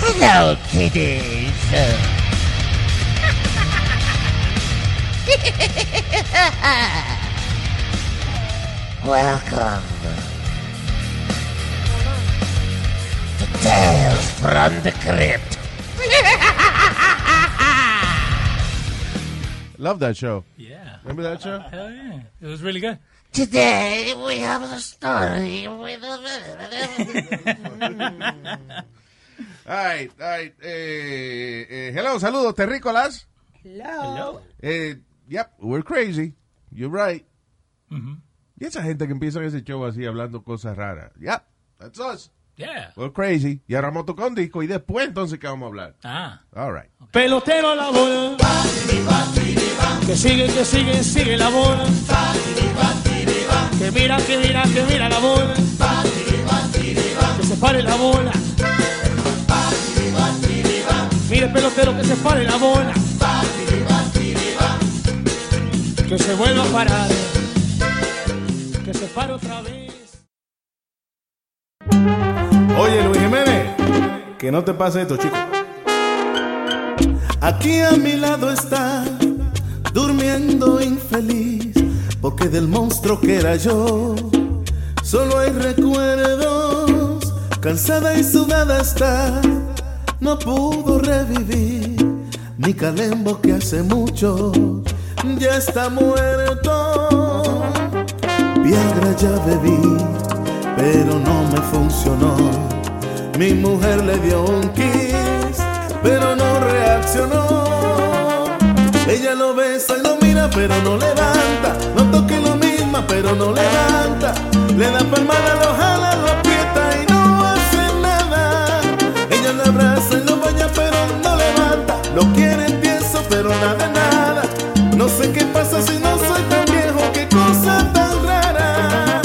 Hello, kiddies. Welcome to Tales from the Crypt. Love that show. Yeah. Remember that show? Hell yeah. It was really good. Today we have a story with a... All right, all right. Eh, eh, hello, saludos, terrícolas. Hello. Eh, yep, we're crazy. You're right. Y esa gente que empieza ese show así hablando cosas raras. Yep, that's us. Yeah. We're crazy. Y ahora vamos a tocar un disco y después entonces ¿qué vamos a hablar? Ah. All right. Pelotero a la bola. Que sigue, que sigue, sigue la bola. Que mira, que mira, que mira la bola. Que se pare la bola. Mire pelotero que se pare la bola. Que se vuelva a parar. Que se pare otra vez. Oye, Luis Jiménez, que no te pase esto, chico. Aquí a mi lado está, durmiendo infeliz, porque del monstruo que era yo, solo hay recuerdos. Cansada y sudada está, no pudo revivir. Mi calembo que hace mucho ya está muerto. Viagra ya bebí, pero no me funcionó. Mi mujer le dio un kiss, pero no reaccionó. Ella lo besa y lo mira, pero no levanta. Pero no levanta. Le da palmada, lo jala, lo aprieta y no hace nada. Ella lo abraza y lo baña, pero no levanta. Lo quiere tieso, pero nada, nada. No sé qué pasa si no soy tan viejo, qué cosa tan rara.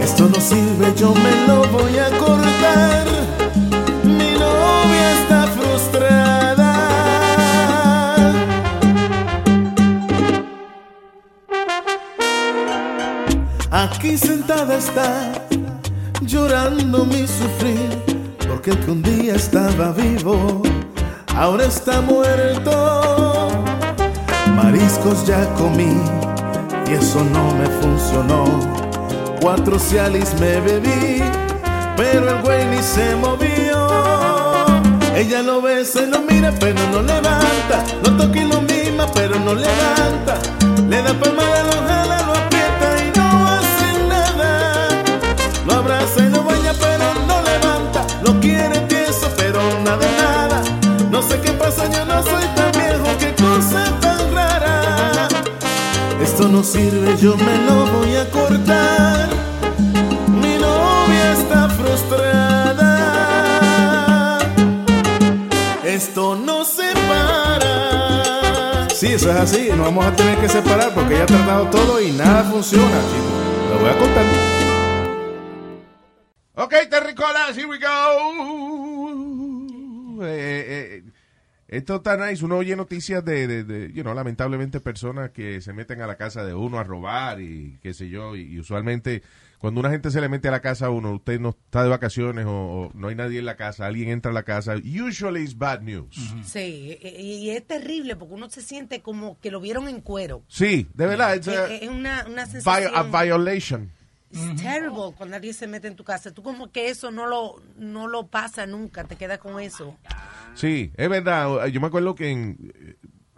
Esto no sirve, yo me lo voy a cortar. Está, llorando mi sufrir, porque el que un día estaba vivo, ahora está muerto. Mariscos ya comí y eso no me funcionó. Cuatro Cialis me bebí, pero el güey ni se movió. Ella lo besa y lo mira, pero no levanta. Lo toca y lo mima, pero no levanta. Le da palmada, sirve, yo me lo voy a cortar. Mi novia está frustrada. Esto no se para. Sí, eso es así. Nos vamos a tener que separar porque ella ha tratado todo y nada funciona, chicos. Lo voy a contar. Esto está nice. Uno oye noticias de, de, de, you know, lamentablemente personas que se meten a la casa de uno a robar y qué sé yo. Y, y usualmente cuando una gente se le mete a la casa a uno, usted no está de vacaciones o, o no hay nadie en la casa, alguien entra a la casa, usually it's bad news. Sí, y, y es terrible porque uno se siente como que lo vieron en cuero. Sí, de verdad, a, Es, una, una vi- sensación. a violation. It's terrible cuando alguien se mete en tu casa. Tú como que eso no lo, no lo pasa nunca, te quedas con eso. Sí, es verdad. Yo me acuerdo que en,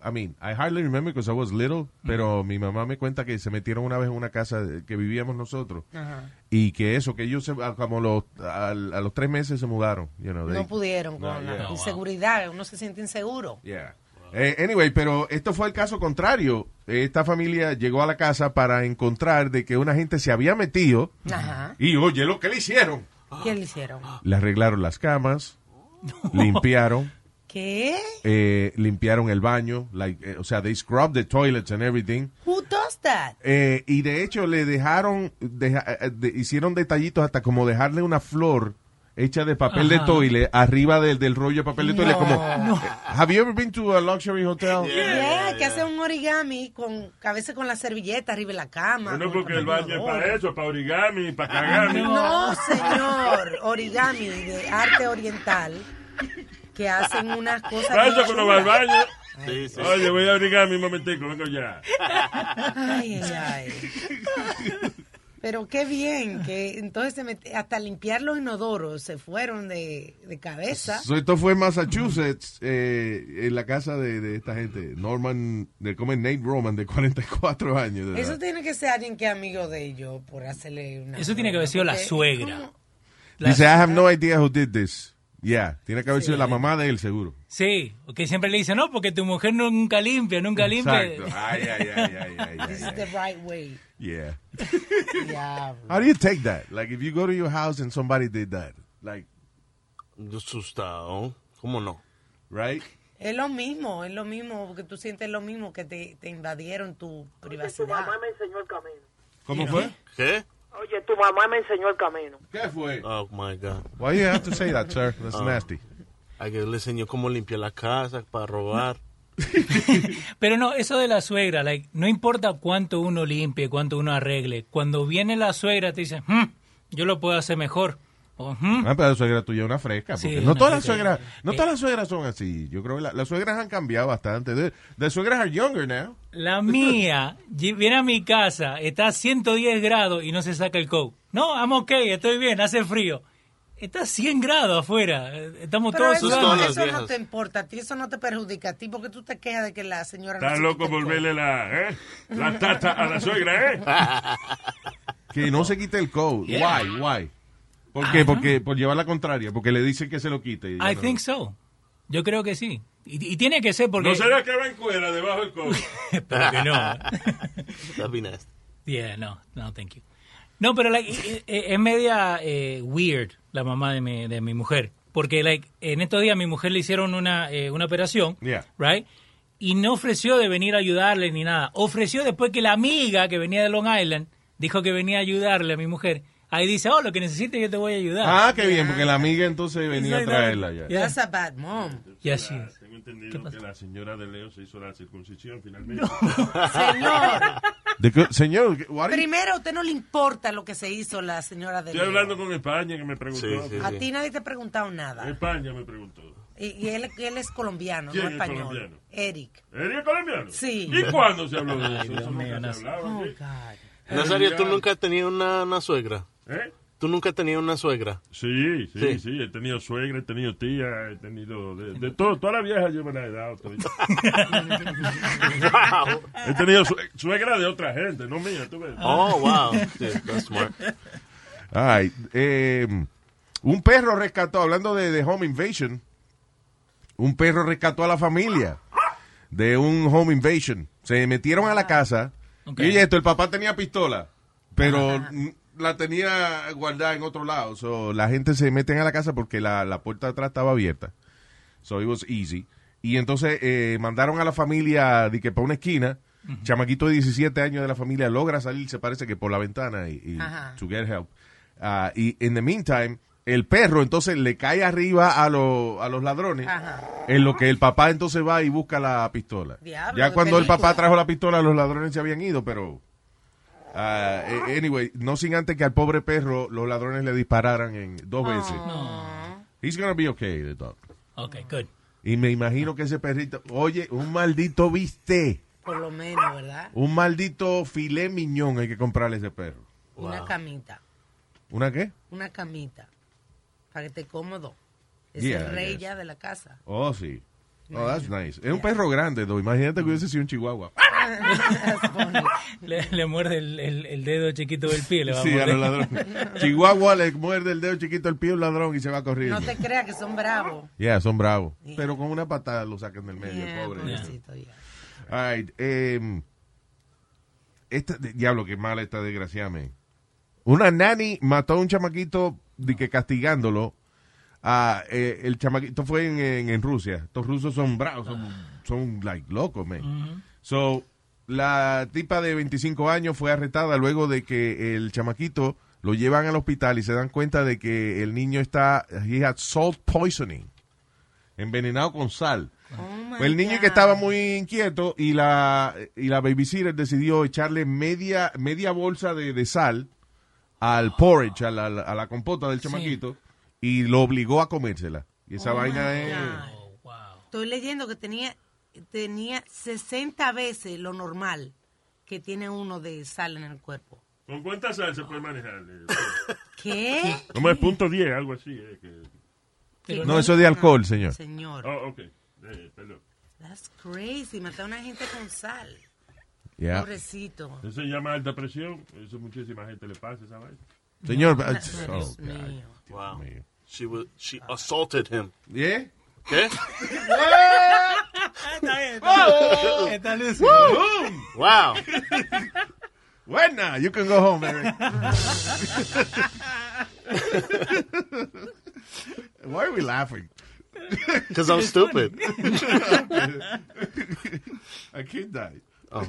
I mean, I hardly remember because I was little, pero mi mamá me cuenta que se metieron una vez en una casa que vivíamos nosotros Ajá. y que eso, que ellos se, a- como los, al- a, los tres meses se mudaron, you know, they- No pudieron No, con yeah. la inseguridad, uno se siente inseguro. Yeah. Eh, anyway, pero esto fue el caso contrario. Esta familia llegó a la casa para encontrar de que una gente se había metido Ajá. y oye lo que le hicieron. ¿Qué le hicieron? Le arreglaron las camas, limpiaron, ¿Qué? eh, limpiaron el baño, like, eh, o sea, they scrubbed the toilets and everything. Who does that? Y de hecho le dejaron, deja- de- hicieron detallitos hasta como dejarle una flor hecha de papel de Ajá. toilet arriba del, del rollo de papel de toilet. No. Como, Have you ever been to a luxury hotel? Yeah, que hace un origami con a veces con la servilleta arriba de la cama. Bueno, porque el baño es para eso, para origami, para cagar. No, señor, origami de arte oriental que hacen unas cosas. Para eso bien cuando va al baño. Sí, sí. Oye, voy a origami un momentico, vengo ya. Ay, ay, ay. Pero qué bien, que entonces se met- hasta limpiar los inodoros se fueron de, de cabeza. So, esto fue en Massachusetts, eh, en la casa de, de esta gente, Norman, de como Nate Roman, de 44 años. de Eso edad. tiene que ser alguien que es amigo de ellos por hacerle una. Eso tiene que haber sido la suegra. Dice, I have no idea who did this. Yeah, tiene que haber sido la mamá de él, seguro. Sí, que siempre le dice, no, porque tu mujer nunca limpia, nunca limpia. Exacto. Ay, ay, ay, ay, ay, ay, This is the right way. Yeah. How do you take that? Like, if you go to your house and somebody did that, like, asustado. ¿Cómo no? right? Es lo mismo, es lo mismo, porque tú sientes lo mismo que te, te invadieron tu Tu privacidad. mamá me enseñó el camino. ¿Cómo fue? ¿Qué? Oye, tu mamá me enseñó el camino. ¿Qué fue? Oh my God. Why you have to say that, sir? That's Ah. nasty. A que le enseñó cómo limpiar la casa para robar. Pero no, eso de la suegra, like, no importa cuánto uno limpie, cuánto uno arregle. Cuando viene la suegra te dice, "Hmm, yo lo puedo hacer mejor. "Hmm". Ah, pero la suegra tuya es una fresca. Porque no una todas las suegras, no Eh. todas las suegras son así. Yo creo que la- las suegras han cambiado bastante. The, the suegras are younger now. La mía viene a mi casa, está a 110 grados y no se saca el coat. No, I'm okay, estoy bien, hace frío. Está a 100 grados afuera, eh, estamos Pero todos eso, sudando. Eso no te importa a ti, eso no te perjudica a ti, porque tú te quejas de que la señora no Está se loco el volverle la, ¿eh? la tata a la suegra, ¿eh? Que no se quite el coat. Why? Why? ¿Por qué? Porque por llevar la contraria, porque le dicen que se lo quite. I no. think so. Yo creo que sí. Y, y tiene que ser porque... ¿No será que va en cuera debajo del codo? Espero que no. That'd be. Yeah, no, no, thank you. No, pero like, eh, es media eh, weird la mamá de mi, de mi mujer. Porque like, en estos días a mi mujer le hicieron una, eh, una operación, Yeah. right? Y no ofreció de venir a ayudarle ni nada. Ofreció después que la amiga que venía de Long Island dijo que venía a ayudarle a mi mujer. Ahí dice, oh, lo que necesites yo te voy a ayudar. Ah, qué bien, porque la amiga entonces venía a traerla ya. Yeah. That's a bad mom. Yes, she is. Tengo entendido que la señora de Leo se hizo la circuncisión finalmente. Señor, De que- señor, what primero a usted no le importa lo que se hizo la señora de Estoy Leo. hablando con España que me preguntó. Sí, sí, A ti nadie te ha preguntado nada. España me preguntó. Y, y él, él es colombiano, ¿Quién no es español. colombiano? Eric. ¿Eres colombiano? Sí. ¿Y cuándo se habló de eso? Ay, Dios Eso mío, nunca no se hablaba. Oh, ¿sí? God. Nazario, ¿tú nunca has tenido una, una suegra? ¿Eh? ¿Tú nunca has tenido una suegra? Sí, sí, Sí. sí, He tenido suegra, he tenido tía, he tenido de, de todo. Todas las viejas yo me las he dado. todita. wow. He tenido sue- suegra de otra gente, no mía. ¿tú ves? Oh, wow. Yeah, that's smart. Ay, eh, un perro rescató, hablando de, de home invasion, un perro rescató a la familia de un home invasion. Se metieron a la casa y esto, el papá tenía pistola, pero la tenía guardada en otro lado. So, la gente se meten a la casa porque la, la puerta de atrás estaba abierta. So it was easy. Y entonces eh, mandaron a la familia de que para una esquina. Chamaquito de 17 años de la familia logra salir, se parece que por la ventana y, y to get help. Ah, y in the meantime, el perro entonces le cae arriba a, los a los ladrones. Ajá. En lo que el papá entonces va y busca la pistola. Diablo, ya cuando el papá trajo la pistola, los ladrones se habían ido, pero. Ah, eh, anyway, no sin antes que al pobre perro los ladrones le dispararan en dos veces. Oh. He's gonna be okay, the dog. Ok, good. Y me imagino que ese perrito, oye, un maldito bistec, Por lo menos, ¿verdad? un maldito filé miñón hay que comprarle a ese perro. Una camita. ¿Una qué? Una camita. Para que esté cómodo. Es Yeah, el rey ya de la casa. Oh, sí. Oh, that's nice. Es un perro grande, though. Imagínate que hubiese sido un chihuahua. Le, le muerde el, el- el dedo chiquito del pie. Le va a Sí, a morder. los ladrones. Chihuahua le muerde el dedo chiquito al pie a un ladrón y se va corriendo. No te creas que son bravos. Yeah, son bravos. Pero con una patada lo sacan del medio, Yeah, pobre. pobrecito, yeah. All right, em, esta, diablo, qué mala esta desgraciada, man. Una nani mató a un chamaquito de que castigándolo. Ah, eh, el chamaquito fue en, en- en Rusia. Estos rusos son bravos, son, son like locos, man. So, la tipa de 25 años fue arrestada luego de que el chamaquito lo llevan al hospital y se dan cuenta de que el niño está, he had salt poisoning, envenenado con sal. Pues el niño que estaba muy inquieto y la, y la babysitter decidió echarle media, media bolsa de, de sal al porridge, a la, a la compota del chamaquito, y lo obligó a comérsela. Y esa Oh, vaina es... God. Estoy leyendo que tenía, tenía 60 veces lo normal que tiene uno de sal en el cuerpo. ¿Con cuánta sal se puede manejar? ¿Qué? Como es punto 10, algo así. eh, que- No, eso es de alcohol, señor. Señor. Oh, ok. Eh, perdón. That's crazy. Matar a una gente con sal. Yeah. Pobrecito. Eso se llama alta presión. Eso muchísima gente le pasa esa vaina. Señor, No, oh, Dios God. Mío. Wow. She was she assaulted him. Yeah? ¿Qué? Oh. Está lúcido. Wow. Buena, you can go home, Eric. Why are we laughing? 'Cause I'm stupid. A kid died. Oh.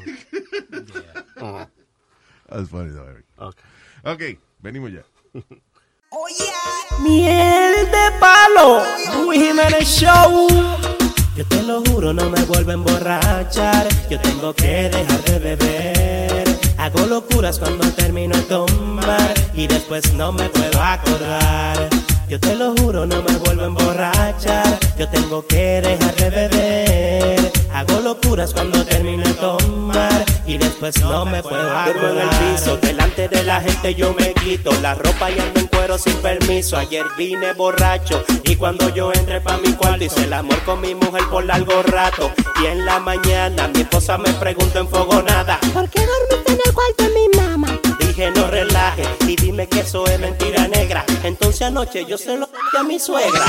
Oh. That's funny though, Eric. Okay. Okay, venimos ya. Miel de palo, Luis Jiménez Show. Yo te lo juro, no me vuelvo a emborrachar. Yo tengo que dejar de beber. Hago locuras cuando termino de tomar y después no me puedo acordar. Yo te lo juro, no me vuelvo a emborrachar. Yo tengo que dejar de beber. Hago locuras cuando termino de tomar y después no me puedo. Duermo en el piso, delante de la gente yo me quito la ropa y ando en cuero sin permiso. Ayer vine borracho y cuando yo entré pa' mi cuarto hice el amor con mi mujer por largo rato. Y en la mañana mi esposa me preguntó enfogonada. ¿Por qué dormiste en el cuarto de mi mamá? Dije no relaje y dime que eso es mentira negra. Entonces anoche yo se lo dije a mi suegra.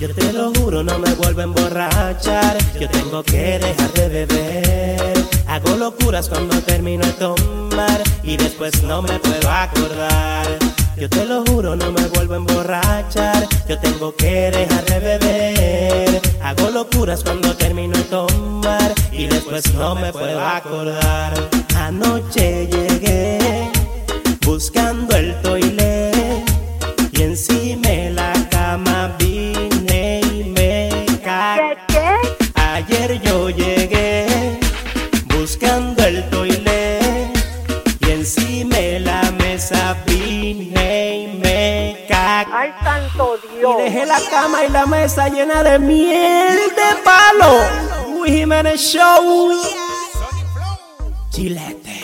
Yo te lo juro, no me vuelvo a emborrachar. Yo tengo que dejar de beber. Hago locuras cuando termino de tomar y después no me puedo acordar. Yo te lo juro, no me vuelvo a emborrachar. Yo tengo que dejar de beber. Hago locuras cuando termino de tomar y después no me puedo acordar. Anoche llegué buscando el toilet y encima la Y dejé la cama y la mesa llena de miel de palo. Luis Jiménez Show. Chilete.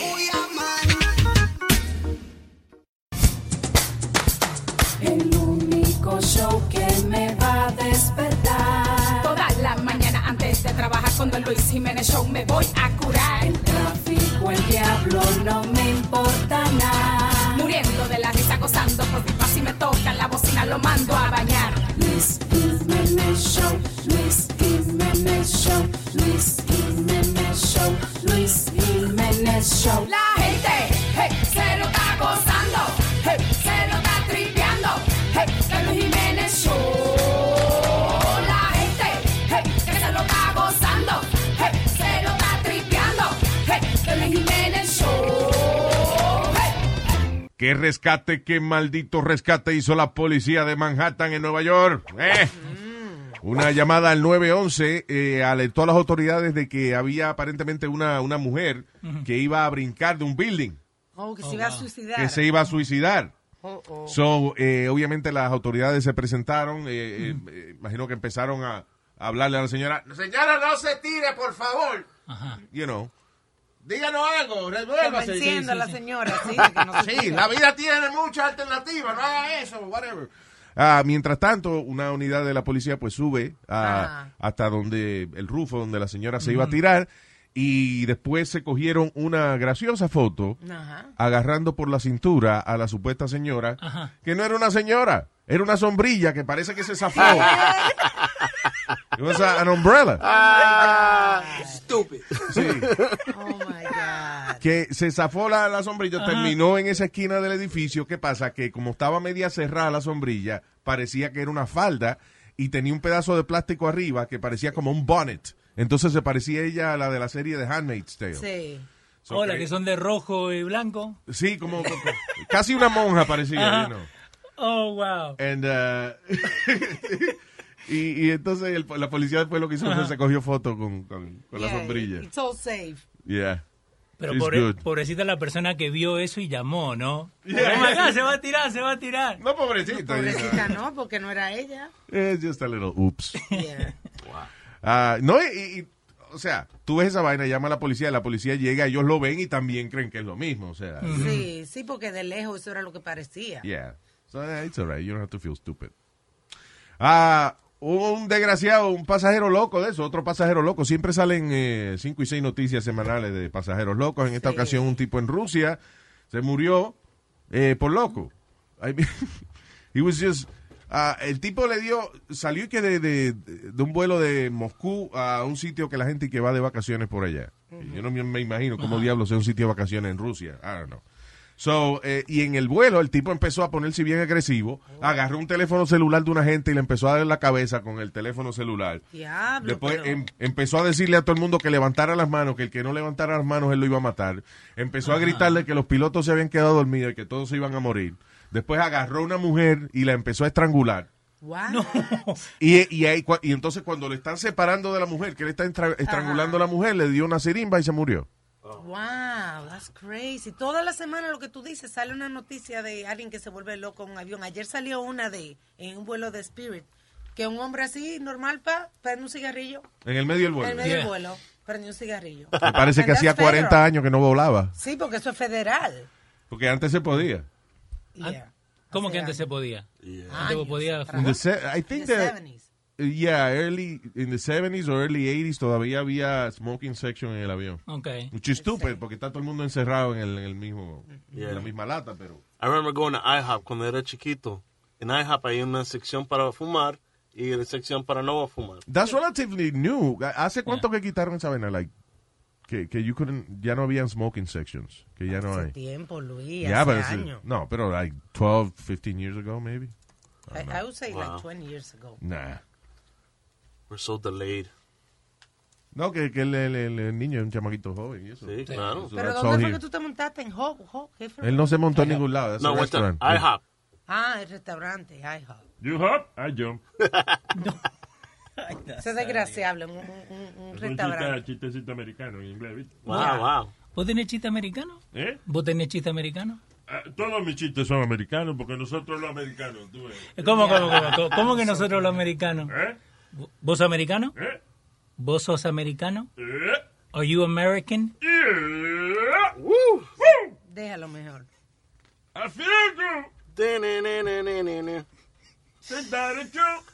El único show que me va a despertar. Toda la mañana antes de trabajar con Don Luis Jiménez Show me voy a curar. El tráfico, el diablo, no me importa nada. Muriendo de la risa, gozando por pipa si me toca la bocina, lo mando a bañar. Luis Jiménez Show, Luis Jiménez Show, Luis ¿Qué rescate, qué maldito rescate hizo la policía de Manhattan en Nueva York? ¿Eh? Una llamada al 911 eh, alertó a las autoridades de que había aparentemente una, una mujer que iba a brincar de un building, Oh, que se iba a suicidar. que se iba a suicidar. Oh, oh. So, eh, obviamente las autoridades se presentaron, eh, eh, eh, imagino que empezaron a, a hablarle a la señora, señora, no se tire, por favor. You know. Díganos algo, resuélvase. Convenciendo a la señora, sí, de que no se Sí, la vida tiene muchas alternativas, no haga eso, whatever. Ah, mientras tanto, una unidad de la policía pues sube a- hasta donde el rufo donde la señora se iba a tirar y después se cogieron una graciosa foto Ajá. agarrando por la cintura a la supuesta señora, Ajá. que no era una señora, era una sombrilla que parece que se zafó. It was a- an umbrella. Ah, stupid. Sí. Oh my God. que se zafó la, la sombrilla, Ajá. terminó en esa esquina del edificio. ¿Qué pasa? Que como estaba media cerrada la sombrilla, parecía que era una falda y tenía un pedazo de plástico arriba que parecía como un bonnet. Entonces se parecía ella a la de la serie de Handmaid's Tale. Sí. So Hola, que- que son de rojo y blanco. Sí, como, como- casi una monja parecía, Ajá. you know. Oh, wow. And, uh, y, y entonces el- la policía después lo que hizo fue se cogió foto con, con, con la Yeah, sombrilla. It's all safe. Yeah. Pero pobre- pobrecita la persona que vio eso y llamó, ¿no? Yeah. Oh my God, se va a tirar, se va a tirar. No, pobrecita. Pobrecita no, porque no era ella. It's just a little oops. Yeah. Ah, no, y, y- o sea, tú ves esa vaina, llama a la policía, la policía llega, ellos lo ven y también creen que es lo mismo, o sea. Sí, sí, porque de lejos eso era lo que parecía. Yeah. So yeah, it's alright, you don't have to feel stupid. Ah, un desgraciado, un pasajero loco de eso, otro pasajero loco. Siempre salen eh, cinco y seis noticias semanales de pasajeros locos. En esta ocasión, un tipo en Rusia se murió eh, por loco. I mean, he was just, ah, el tipo le dio, salió y que de, de, de un vuelo de Moscú a un sitio que la gente que va de vacaciones por allá. Yo no me, me imagino cómo diablos es un sitio de vacaciones en Rusia. I don't know. So, eh, y en el vuelo el tipo empezó a ponerse bien agresivo, agarró un teléfono celular de una gente y le empezó a dar en la cabeza con el teléfono celular. Diablo. Después pero- em- empezó a decirle a todo el mundo que levantara las manos, que el que no levantara las manos él lo iba a matar. Empezó a gritarle que los pilotos se habían quedado dormidos y que todos se iban a morir. Después agarró a una mujer y la empezó a estrangular. Wow. Y, y, ahí y entonces cuando le están separando de la mujer, que le está estra- estrangulando a la mujer, le dio una sirimba y se murió. Wow, that's crazy. Toda la semana lo que tú dices, sale una noticia de alguien que se vuelve loco en un avión. Ayer salió una de, en un vuelo de Spirit, que un hombre así, normal, pa, prende un cigarrillo. En el medio del En vuelo. el medio del vuelo, prendió un cigarrillo. Me parece que hacía that's 40 federal. años que no volaba. Sí, porque eso es federal. Porque antes se podía. Yeah. ¿Cómo que antes se podía? Años Antes podía I think In the that, 70s. Yeah, early, in the 70s or early 80s todavía había smoking section en el avión. Ok. Which is stupid, porque está todo el mundo encerrado en, el, en el mismo, Yeah. en la misma lata, pero... I remember going to IHOP cuando era chiquito. En IHOP hay una sección para fumar y una sección para no fumar. That's relatively new. ¿Hace cuánto que quitaron esa vaina? Like, que, que you couldn't, ya no habían smoking sections, que ya no Hace hay. tiempo, Luis, Yeah, hace años. no, pero like 12, 15 years ago, maybe. I, I would say Wow. like 20 years ago. Nah. We're so delayed. No, que, que el, el- niño es un chamaquito joven y eso. Sí, claro. So Pero ¿dónde fue que tú te montaste? ¿En Hog? Hog? ¿Qué fue? Él no se montó en ningún lado. That's No, to restaurant. IHOP. Ah, el restaurante, IHOP. You hop, I jump. Ese es desgraciable, un, un- un- un Es un restaurante. chiste- chistecito americano en inglés, ¿viste? Wow, wow. ¿Vos tenés chiste americano? ¿Eh? ¿Vos tenés chiste americano? Ah, todos mis chistes son americanos porque nosotros los americanos, tú ves. ¿Cómo, cómo, cómo, cómo, cómo que nosotros los americanos? ¿Eh? ¿Vos sos americano? ¿Eh? ¿Vos sos americano? ¿Eh? ¿Are you American? Yeah. Woo. Déjalo mejor. I feel good. Da-na-na-na-na-na. Is that a joke?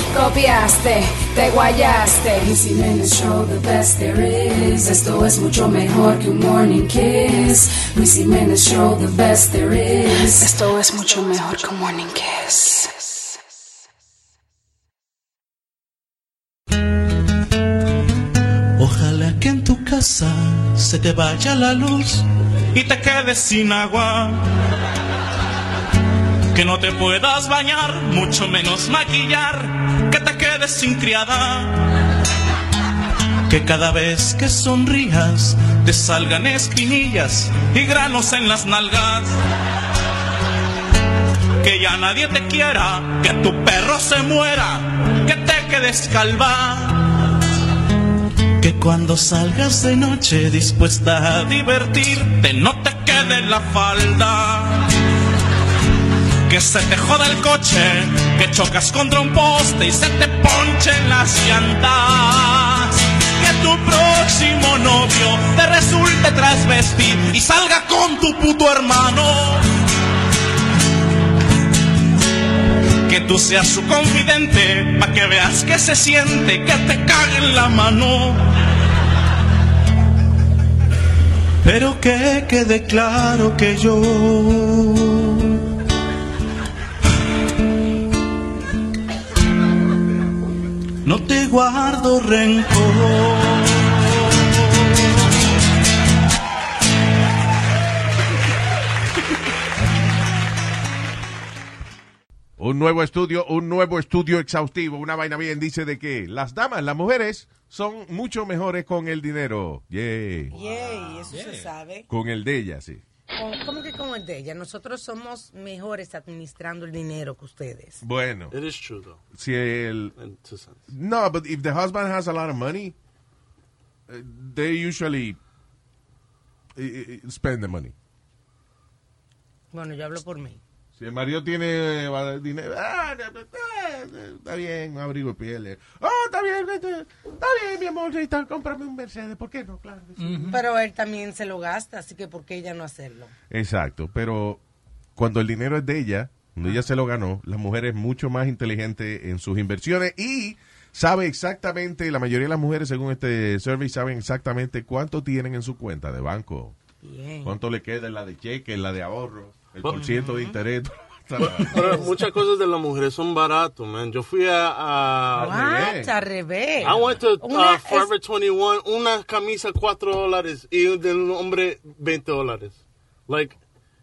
Copiaste, te guayaste. Luis Jiménez Show, the best there is. Esto es mucho mejor que un morning kiss. Luis Jiménez Show, the best there is. Esto es mucho mejor que un morning kiss. Ojalá que en tu casa se te vaya la luz y te quedes sin agua. Que no te puedas bañar, mucho menos maquillar, que te quedes sin criada. Que cada vez que sonrías te salgan espinillas y granos en las nalgas. Que ya nadie te quiera, que tu perro se muera, que te quedes calva. Que cuando salgas de noche dispuesta a divertirte no te quede la falda. Que se te joda el coche, que chocas contra un poste y se te ponchen las llantas. Que tu próximo novio te resulte trasvestir y salga con tu puto hermano. Que tú seas su confidente, pa' que veas que se siente, que te cague en la mano. Pero que quede claro que yo no te guardo rencor. Un nuevo estudio, un nuevo estudio exhaustivo, una vaina bien dice de que las damas, las mujeres, son mucho mejores con el dinero. Yeah. Yay, eso se sabe. Con el de ellas, sí. Con- ¿Cómo que con el de ella? Nosotros somos mejores administrando el dinero que ustedes. Bueno. It is true, though. Si el... No, but if the husband has a lot of money, uh, they usually uh, uh, spend the money. Bueno, yo hablo por mí. Si el marido tiene eh, dinero, ah, eh, eh, está bien, un abrigo de piel. eh. Oh, está bien, está bien, mi amor, está, cómprame un Mercedes, ¿por qué no? Claro. Pero él también se lo gasta, así que ¿por qué ella no hacerlo? Exacto, pero cuando el dinero es de ella, cuando ella se lo ganó, la mujer es mucho más inteligente en sus inversiones y sabe exactamente, la mayoría de las mujeres, según este survey, saben exactamente cuánto tienen en su cuenta de banco. Bien. Cuánto le queda en la de cheque, en la de ahorro, el por ciento de interés. Pero muchas cosas de las mujeres son baratos, man. Yo fui a... a What? Al revés. I went to uh, Una- Forever 21, una camisa 4 dólares y de un hombre 20 dólares. Like,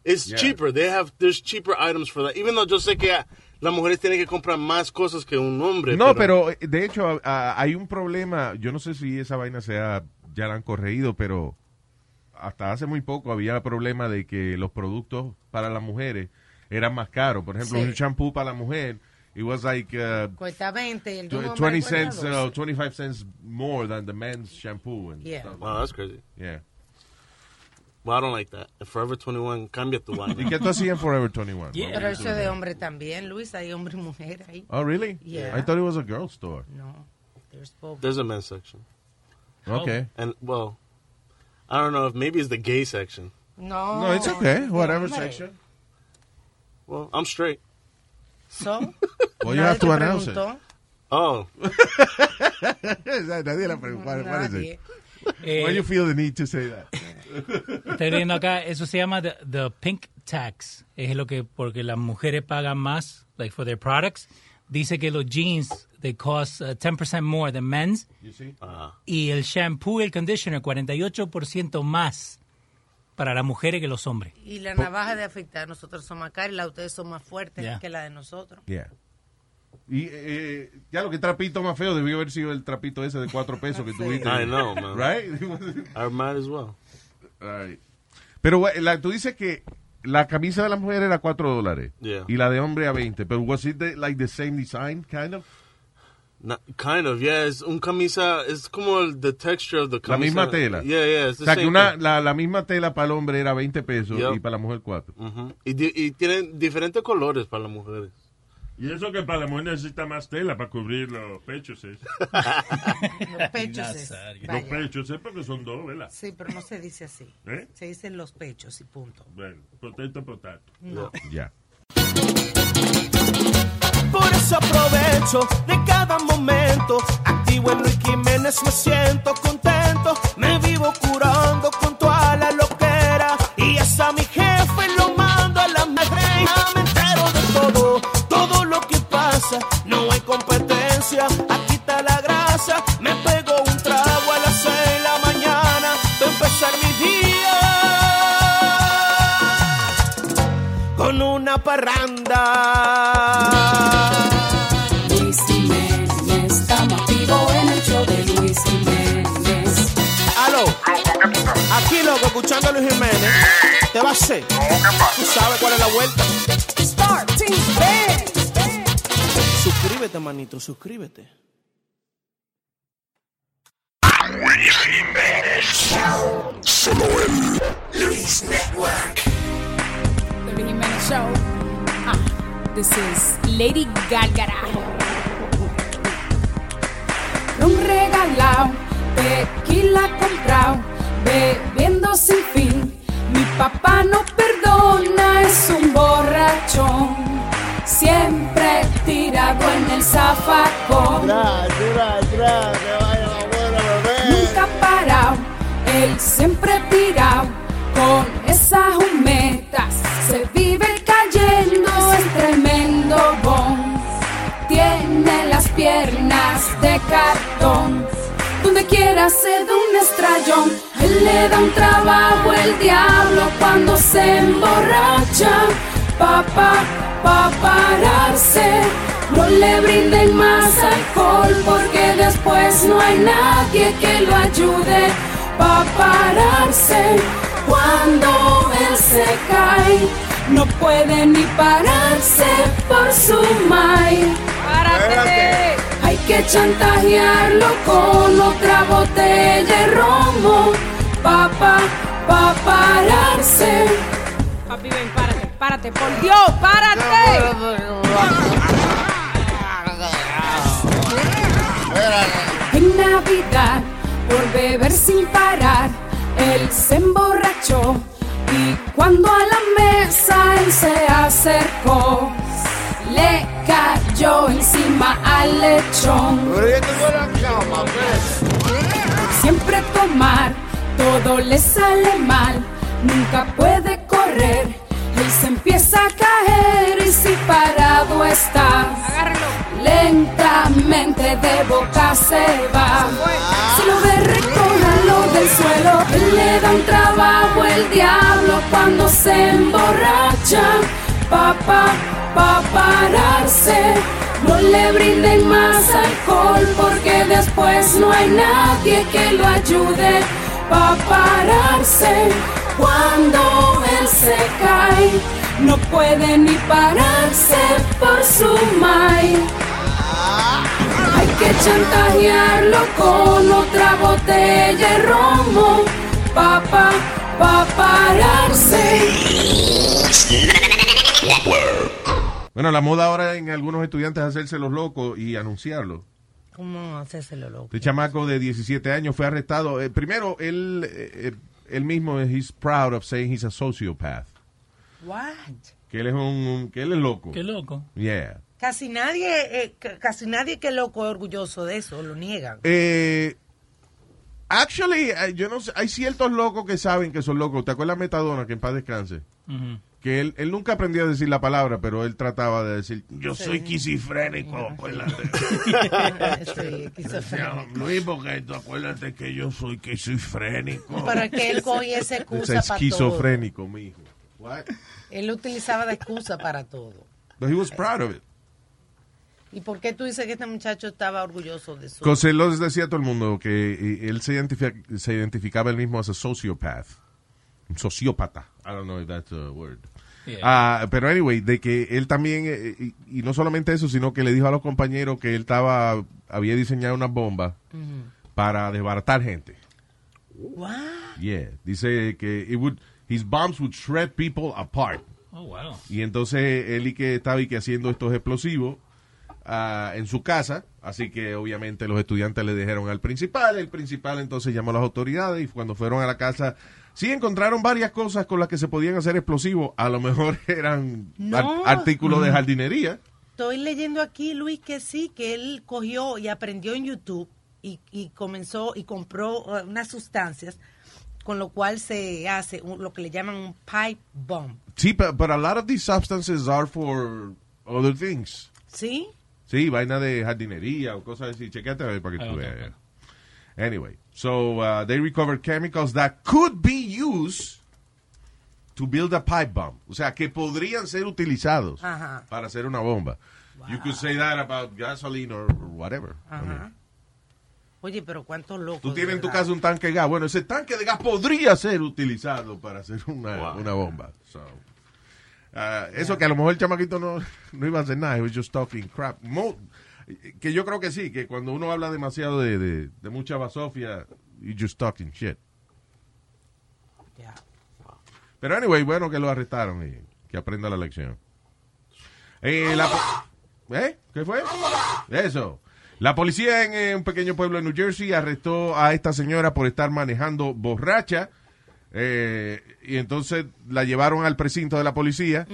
it's Yeah. cheaper. They have, there's cheaper items for that. Even though yo sé que las mujeres tienen que comprar más cosas que un hombre. No, pero eh, de hecho a- a- hay un problema, yo no sé si esa vaina sea, ya la han corregido, pero hasta hace muy poco había problema de que los productos para las mujeres eran más caros. Por ejemplo, Sí. un shampoo para la mujer, it was like uh, Cuesta 20 y el de un tw- hombre 20 cuesta cents, 12. uh, 25 cents more than the men's shampoo. And Yeah. stuff. Wow, that's crazy. Yeah. Well, I don't like that. Forever 21, cambia tu vaina. ¿Y qué tú hacías en Forever 21? Pero eso es de hombre también, Luis. Hay hombre y mujer ahí. Oh, really? Yeah. I thought it was a girl store. No. There's both. There's a men's section. Okay. And, well, I don't know if maybe it's the gay section. No. No, it's okay. Whatever hombre. section. Well, I'm straight. So, Well, you nadie have to te announce it. preguntó. Oh. Nadie la preguntó. What is Nadie. it? Eh, Why do you feel the need to say that? Estoy viendo acá, eso se llama the, the pink tax. Es lo que, porque las mujeres pagan más, like for their products. Dice que los jeans, they cost uh, 10% more than men's. You see? Y el shampoo y el conditioner, 48% más para las mujeres que los hombres. Y la navaja de afeitar, nosotros somos más caros y la de ustedes son más fuertes Yeah. que la de nosotros. Yeah. Y eh, ya lo que trapito más feo debió haber sido el trapito ese de cuatro pesos que tuviste. I know, man. Right? I might as well. Right. Pero la- tú dices que la camisa de la mujer era cuatro dólares Yeah. y la de hombre a 20. Pero was it the, like the same design, kind of? Not, kind of, yeah. Es un camisa, es como el the texture of the La camisa. misma tela. Yeah, yeah. It's the o sea, que same una, thing. la, la misma tela para el hombre era 20 pesos Yep. y para la mujer 4. Ujú. y, y tienen diferentes colores para las mujeres. Y eso que para la mujer necesita más tela para cubrir los pechos. ¿eh? Los pechos es. Los pechos, ¿eh? Porque son dos, ¿verdad? Sí, pero no se dice así. ¿Eh? Se dicen los pechos y punto. Bueno, potato, potato. No. Ya. Por eso aprovecho de cada momento. Activo en Luis Jiménez, me siento contento. Me vivo curando con toda aquí está la grasa. Me pego un trago a las seis de la mañana para empezar mi día con una parranda. Luis Jiménez, estamos activos en el show de Luis Jiménez. Aló, aquí loco, escuchando a Luis Jiménez. ¿Te va a hacer? ¿Tú sabes cuál es la vuelta? Starting Band. Suscríbete, manito, suscríbete. Solo en Luis Network. The Luis Jimenez Show. Ah, this is Lady Gárgara. Un regalado, tequila comprado, bebiendo sin fin. Mi papá no perdona, es un borrachón. Siempre tirado en el zafacón. Nunca parado, él siempre pirado con esas humetas. Se vive cayendo, es tremendo bon. Tiene las piernas de cartón. Donde quiera se da un estrellón. Él le da un trabajo el diablo cuando se emborracha. Papá, pa pararse. No le brinden más alcohol porque después no hay nadie que lo ayude pa pararse. Cuando él se cae, no puede ni pararse por su mai. ¡Párate! Hay que chantajearlo con otra botella de romo. Papá, pa pararse. Párate, por Dios, párate. En Navidad, por beber sin parar, él se emborrachó. Y cuando a la mesa él se acercó, le cayó encima al lechón. Siempre tomar, todo le sale mal, nunca puede correr. Él se empieza a caer y si parado está, lentamente de boca se va. Si lo ve, recójalo del suelo. Le da un trabajo el diablo cuando se emborracha. Papá, pa pararse. No le brinden más alcohol porque después no hay nadie que lo ayude pa pararse. Cuando él se cae, no puede ni pararse por su mai. Hay que chantajearlo con otra botella de romo, papá, pa pararse. Bueno, la moda ahora en algunos estudiantes es hacerse los locos y anunciarlo. ¿Cómo hacérselo loco? Este chamaco de 17 años fue arrestado. Eh, primero, él, eh, eh, él mismo, he's proud of saying he's a sociopath. What? Que él es un, un- que él es loco. Qué loco. Yeah. Casi nadie, eh, casi nadie que es loco es orgulloso de eso, lo niegan. Eh, actually, eh, yo no sé, hay ciertos locos que saben que son locos. ¿Te acuerdas de Metadona, que en paz descanse? Ujú. Que él, él nunca aprendió a decir la palabra, pero él trataba de decir, yo Sí. soy quisifrénico, acuérdate. Sí. Luis, porque tú acuérdate que yo soy quisifrénico. Para que él cogía esa excusa Es para esquizofrénico, mijo. What? Él lo utilizaba de excusa para todo. But he was proud of it. ¿Y por qué tú dices que este muchacho estaba orgulloso de. Because él lo decía a todo el mundo que eh, él se, identifica- se identificaba él mismo as a sociopath. Un sociópata. I don't know if that's a word. Yeah. Ah, pero anyway, de que él también, eh, y, y no solamente eso, sino que le dijo a los compañeros que él estaba, había diseñado una bomba para desbaratar gente. What? Yeah. Dice que it would, his bombs would shred people apart. Oh, wow. Y entonces él y que estaba y que haciendo estos explosivos ah, en su casa, así que obviamente los estudiantes le dijeron al principal, el principal entonces llamó a las autoridades y cuando fueron a la casa sí encontraron varias cosas con las que se podían hacer explosivos, a lo mejor eran No. artículos de jardinería. Estoy leyendo aquí, Luis, que sí, que él cogió y aprendió en YouTube y, y comenzó y compró eh, unas sustancias con lo cual se hace un- lo que le llaman un pipe bomb. Sí, but a lot of these substances are for other things. ¿Sí? Sí, vaina de jardinería o cosas así. Chequete a ver para que tú veas. Anyway, so uh, they recovered chemicals that could be used to build a pipe bomb. O sea, que podrían ser utilizados para hacer una bomba. You could say that about gasoline or, or whatever. I mean, Oye, pero cuántos locos. Tú tienes en tu casa un tanque de gas. Bueno, ese tanque de gas podría ser utilizado para hacer una, una bomba. So, ah, eso que a lo mejor el chamaquito no, no iba a hacer nada. He was just talking crap. Mo- que yo creo que sí, que cuando uno habla demasiado de, de, de mucha basofia, you just talking shit. Pero anyway, bueno que lo arrestaron y que aprenda la lección. Eh, la ¿Eh? ¿Qué fue? Eso. La policía en eh, un pequeño pueblo de New Jersey arrestó a esta señora por estar manejando borracha. Eh, y entonces la llevaron al precinto de la policía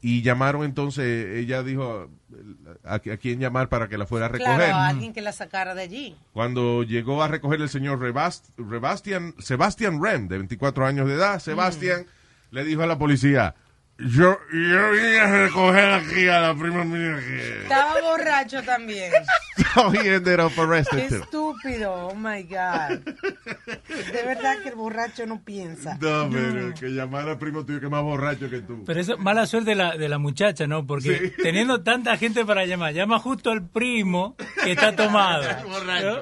y llamaron entonces, ella dijo a, a quién llamar para que la fuera a recoger. Claro, a alguien que la sacara de allí. Cuando llegó a recoger el señor Rebast, Rebastian, Sebastian Rem, de 24 años de edad, Sebastian le dijo a la policía, yo, yo vine a recoger aquí a la prima mía que... Estaba borracho también. So he ended up arrested Qué estúpido, oh my God. De verdad que el borracho no piensa. No, pero que llamar al primo tuyo que es más borracho que tú. Pero eso mala suerte de la, de la muchacha, ¿no? Porque teniendo tanta gente para llamar, llama justo al primo que está tomado. ¿no?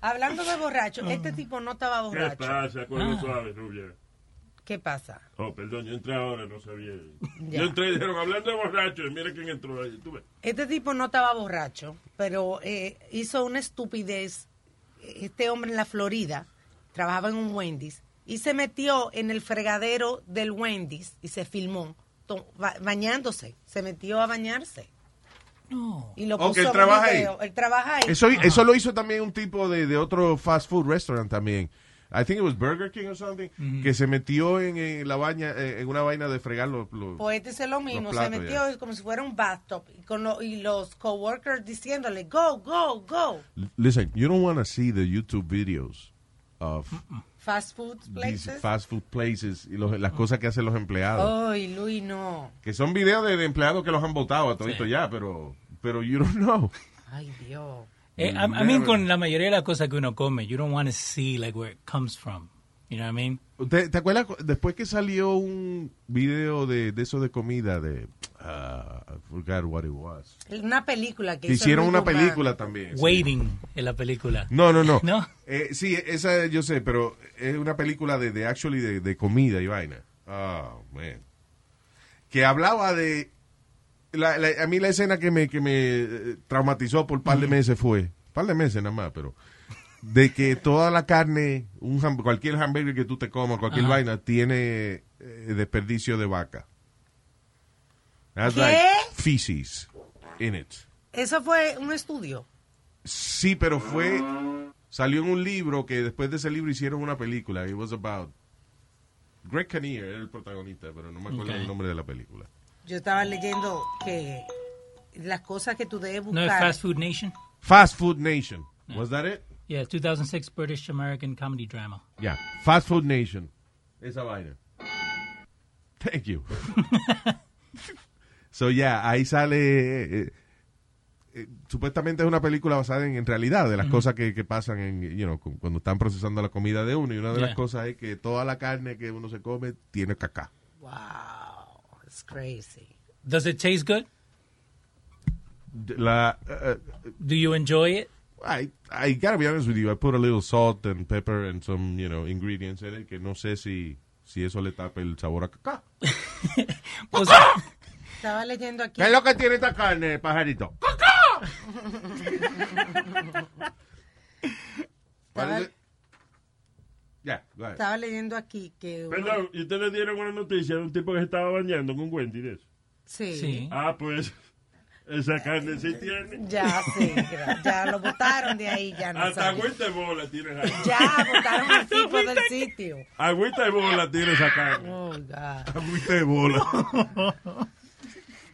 Hablando de borracho, este tipo no estaba ¿Qué borracho. pasa? Con Ah. suave, rubia. ¿Qué pasa? Oh, perdón, yo entré ahora, no sabía. Ya. Yo entré y dijeron, hablando de borrachos, mira quién entró ahí. Tú ves. Este tipo no estaba borracho, pero eh, hizo una estupidez. Este hombre en la Florida trabajaba en un Wendy's y se metió en el fregadero del Wendy's y se filmó bañándose. Se metió a bañarse. Y lo puso que él trabaja ahí. Él trabaja ahí. Eso, eso lo hizo también un tipo de, de otro fast food restaurant también. I think it was Burger King or something, que se metió en, en la baña, eh, en una vaina de fregar los, los- Pues este es lo mismo, Los se platos, metió como si fuera un bathtub y, con lo- y los coworkers diciéndole, go, go, go. Listen, you don't want to see the YouTube videos of Fast food these places. fast food places y los- las cosas que hacen los empleados. Ay, Luis, no. Que son videos de, de empleados que los han votado a todito ya, pero, pero you don't know. Ay, Dios. Eh, I, I mean, con la mayoría de las cosas que uno come, you don't want to see like where it comes from. You know what I mean? ¿Te, te acuerdas cu- después que salió un video de, de eso de comida de ah, I forgot what it was. Una película que hicieron una película también. sí. Waiting en la película. No, no, no. ¿No? Eh, sí, esa yo sé, pero es una película de, de actually de, de comida y vaina. Oh, man. Que hablaba de la- la- a mí la escena que me, que me eh, traumatizó por un par de meses fue, un par de meses nada más, pero de que toda la carne, un ham- cualquier hamburger que tú te comas, cualquier Ajá. vaina, tiene eh, desperdicio de vaca. Has ¿Qué? like feces in it. Eso fue un estudio. Sí, pero fue. Salió en un libro que después de ese libro hicieron una película. It was about. Greg Kinnear era el protagonista, pero no me acuerdo el nombre de la película. Yo estaba leyendo que las cosas que tú debes No buscar. es Fast Food Nation. Fast Food Nation. Was that it? Yeah, 2006 British American comedy drama. Yeah. Fast Food Nation. Esa vaina. Thank you. so, yeah, ahí sale. eh, eh, supuestamente es una película basada en, en realidad de las cosas que, que pasan en, you know, cu- cuando están procesando la comida de uno. Y una de las cosas es que toda la carne que uno se come tiene caca. Wow, it's crazy. Does it taste good? La, uh, Do you enjoy it? I, I gotta be honest with you, I put a little salt and pepper and some, you know, ingredients in it que no sé si, si eso le tapa el sabor a caca. Estaba leyendo aquí. ¿Qué es lo que tiene esta carne, pajarito? ¿Cuál Estaba, Ya, go ahead. estaba leyendo aquí que. Perdón, ¿y ustedes dieron una noticia de un tipo que se estaba bañando con Wendy de eso? Sí. Ah, pues esa carne sí tiene. Ya, sí, ya lo botaron de ahí, ya no Hasta agüita de bola tiene carne. Ya botaron el tipo del sitio. Agüita de bola tiene esa carne. Oh, God. Agüita de bola.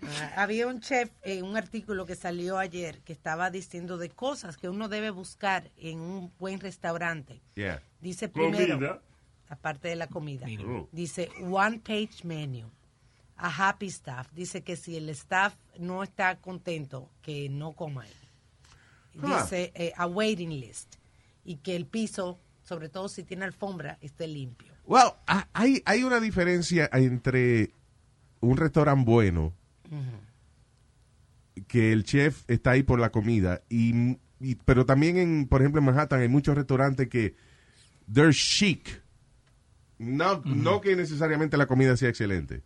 Ah, Había un chef en un artículo que salió ayer que estaba diciendo de cosas que uno debe buscar en un buen restaurante. Yeah. Dice primero, Comida. aparte de la comida, Oh. dice one page menu, a happy staff. Dice que si el staff no está contento, que no coma ahí. Ah. Dice eh, a waiting list y que el piso, sobre todo si tiene alfombra, esté limpio. Well, ha- hay, hay una diferencia entre un restaurante bueno que el chef está ahí por la comida y y- pero también, en, por ejemplo, en Manhattan hay muchos restaurantes que they're chic. No, no que necesariamente la comida sea excelente.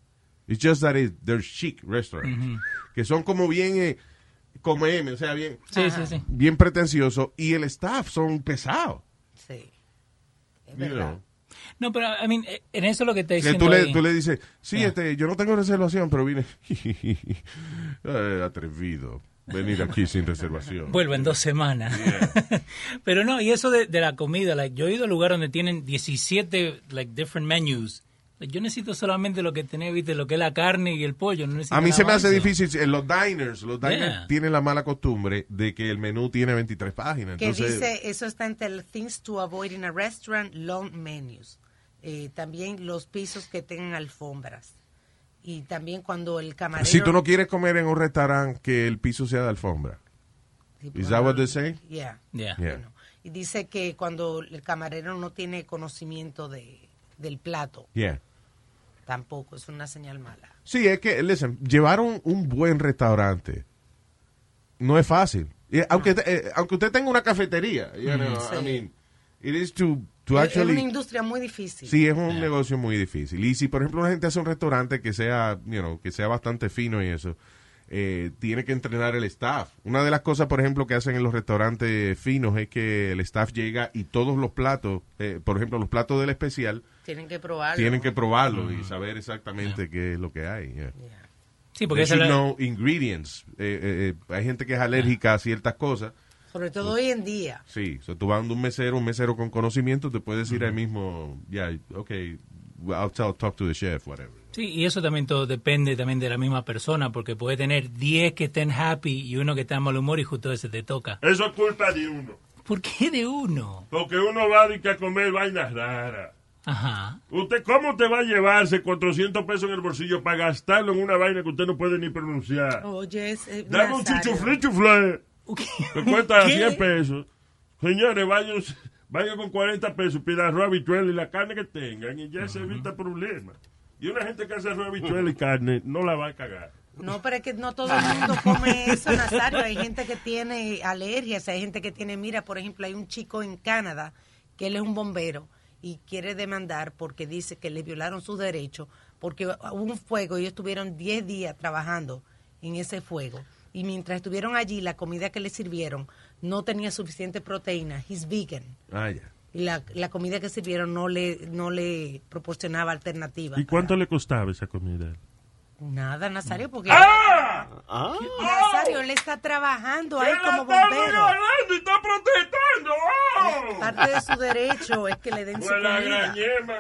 It's just that it- they're chic restaurants. Que son como bien eh, como M, o sea, bien, Sí, sí, sí. bien pretenciosos. Y el staff son pesados. Sí. You know. No, pero, I mean, eh, en eso es lo que te diciendo tú le, tú le dices, sí, este, yo no tengo reservación, pero vine. Eh, atrevido. Venir aquí sin reservación. Vuelvo en dos semanas. Pero no, y eso de, de la comida, like, yo he ido a lugares donde tienen 17 like, different menus. Yo necesito solamente lo que tenés, viste, lo que es la carne y el pollo. No necesito A mí se me hace difícil. En los diners, los diners Yeah. tienen la mala costumbre de que el menú tiene 23 páginas. Que Entonces, dice, eso está entre el Things to Avoid in a Restaurant, Long Menus. Eh, también los pisos que tengan alfombras. Y también cuando el camarero... si tú no quieres comer en un restaurante que el piso sea de alfombra. ¿Is that what they say? Yeah. Yeah. Yeah. Y dice que cuando el camarero no tiene conocimiento de, del plato, Yeah. Tampoco, es una señal mala. Sí, es que, listen, llevar un, un buen restaurante no es fácil. Y, aunque, te- eh, aunque usted tenga una cafetería, you know, Sí. I mean, it is to, to Es- es actually... una industria muy difícil. Sí, es un negocio muy difícil. Y si, por ejemplo, una gente hace un restaurante que sea, you know, que sea bastante fino y eso, eh, tiene que entrenar el staff. Una de las cosas, por ejemplo, que hacen en los restaurantes finos es que el staff llega y todos los platos, eh, por ejemplo, los platos del especial, Tienen que probarlo. tienen que probarlo y saber exactamente qué es lo que hay. yeah. Sí, porque They esa should es la- know ingredients. Eh, eh, eh, hay gente que es alérgica a ciertas cosas. Sobre todo hoy en día. Sí, so, tú vas a un mesero, un mesero con conocimiento, te puedes decir ahí mismo, ya, okay, I'll tell, talk to the chef, whatever. Sí, y eso también todo depende también de la misma persona, porque puede tener 10 que estén happy y uno que está en mal humor y justo ese te toca. Eso es culpa de uno. ¿Por qué de uno? Porque uno va a, que a comer vainas raras. Ajá. ¿Usted cómo te va a llevarse 400 pesos en el bolsillo para gastarlo en una vaina que usted no puede ni pronunciar? Oye, es, eh, Dame un chuchuflé, chuflé. Que cuesta ¿Qué? 100 pesos. Señores, vayan, vayan con 40 pesos, pida arroz, habichuela y la carne que tengan y ya se evita problema. Y una gente que hace arroz, habichuela y carne no la va a cagar. No, pero es que no todo el mundo come eso, Nazario. Hay gente que tiene alergias, hay gente que tiene, mira, por ejemplo, hay un chico en Canadá que él es un bombero y quiere demandar porque dice que le violaron sus derechos, porque hubo un fuego y ellos estuvieron 10 días trabajando en ese fuego. Y mientras estuvieron allí, la comida que le sirvieron no tenía suficiente proteína. He's vegan. Ah, ya. Y la, la comida que sirvieron no le, no le proporcionaba alternativa. ¿Y cuánto le costaba esa comida? Nada, Nazario, porque... ¡Ah! Nazario, él está trabajando ahí ¡Él como está bombero. y está protestando! ¡Oh! Parte de su derecho es que le den su Pues la comida. grañema.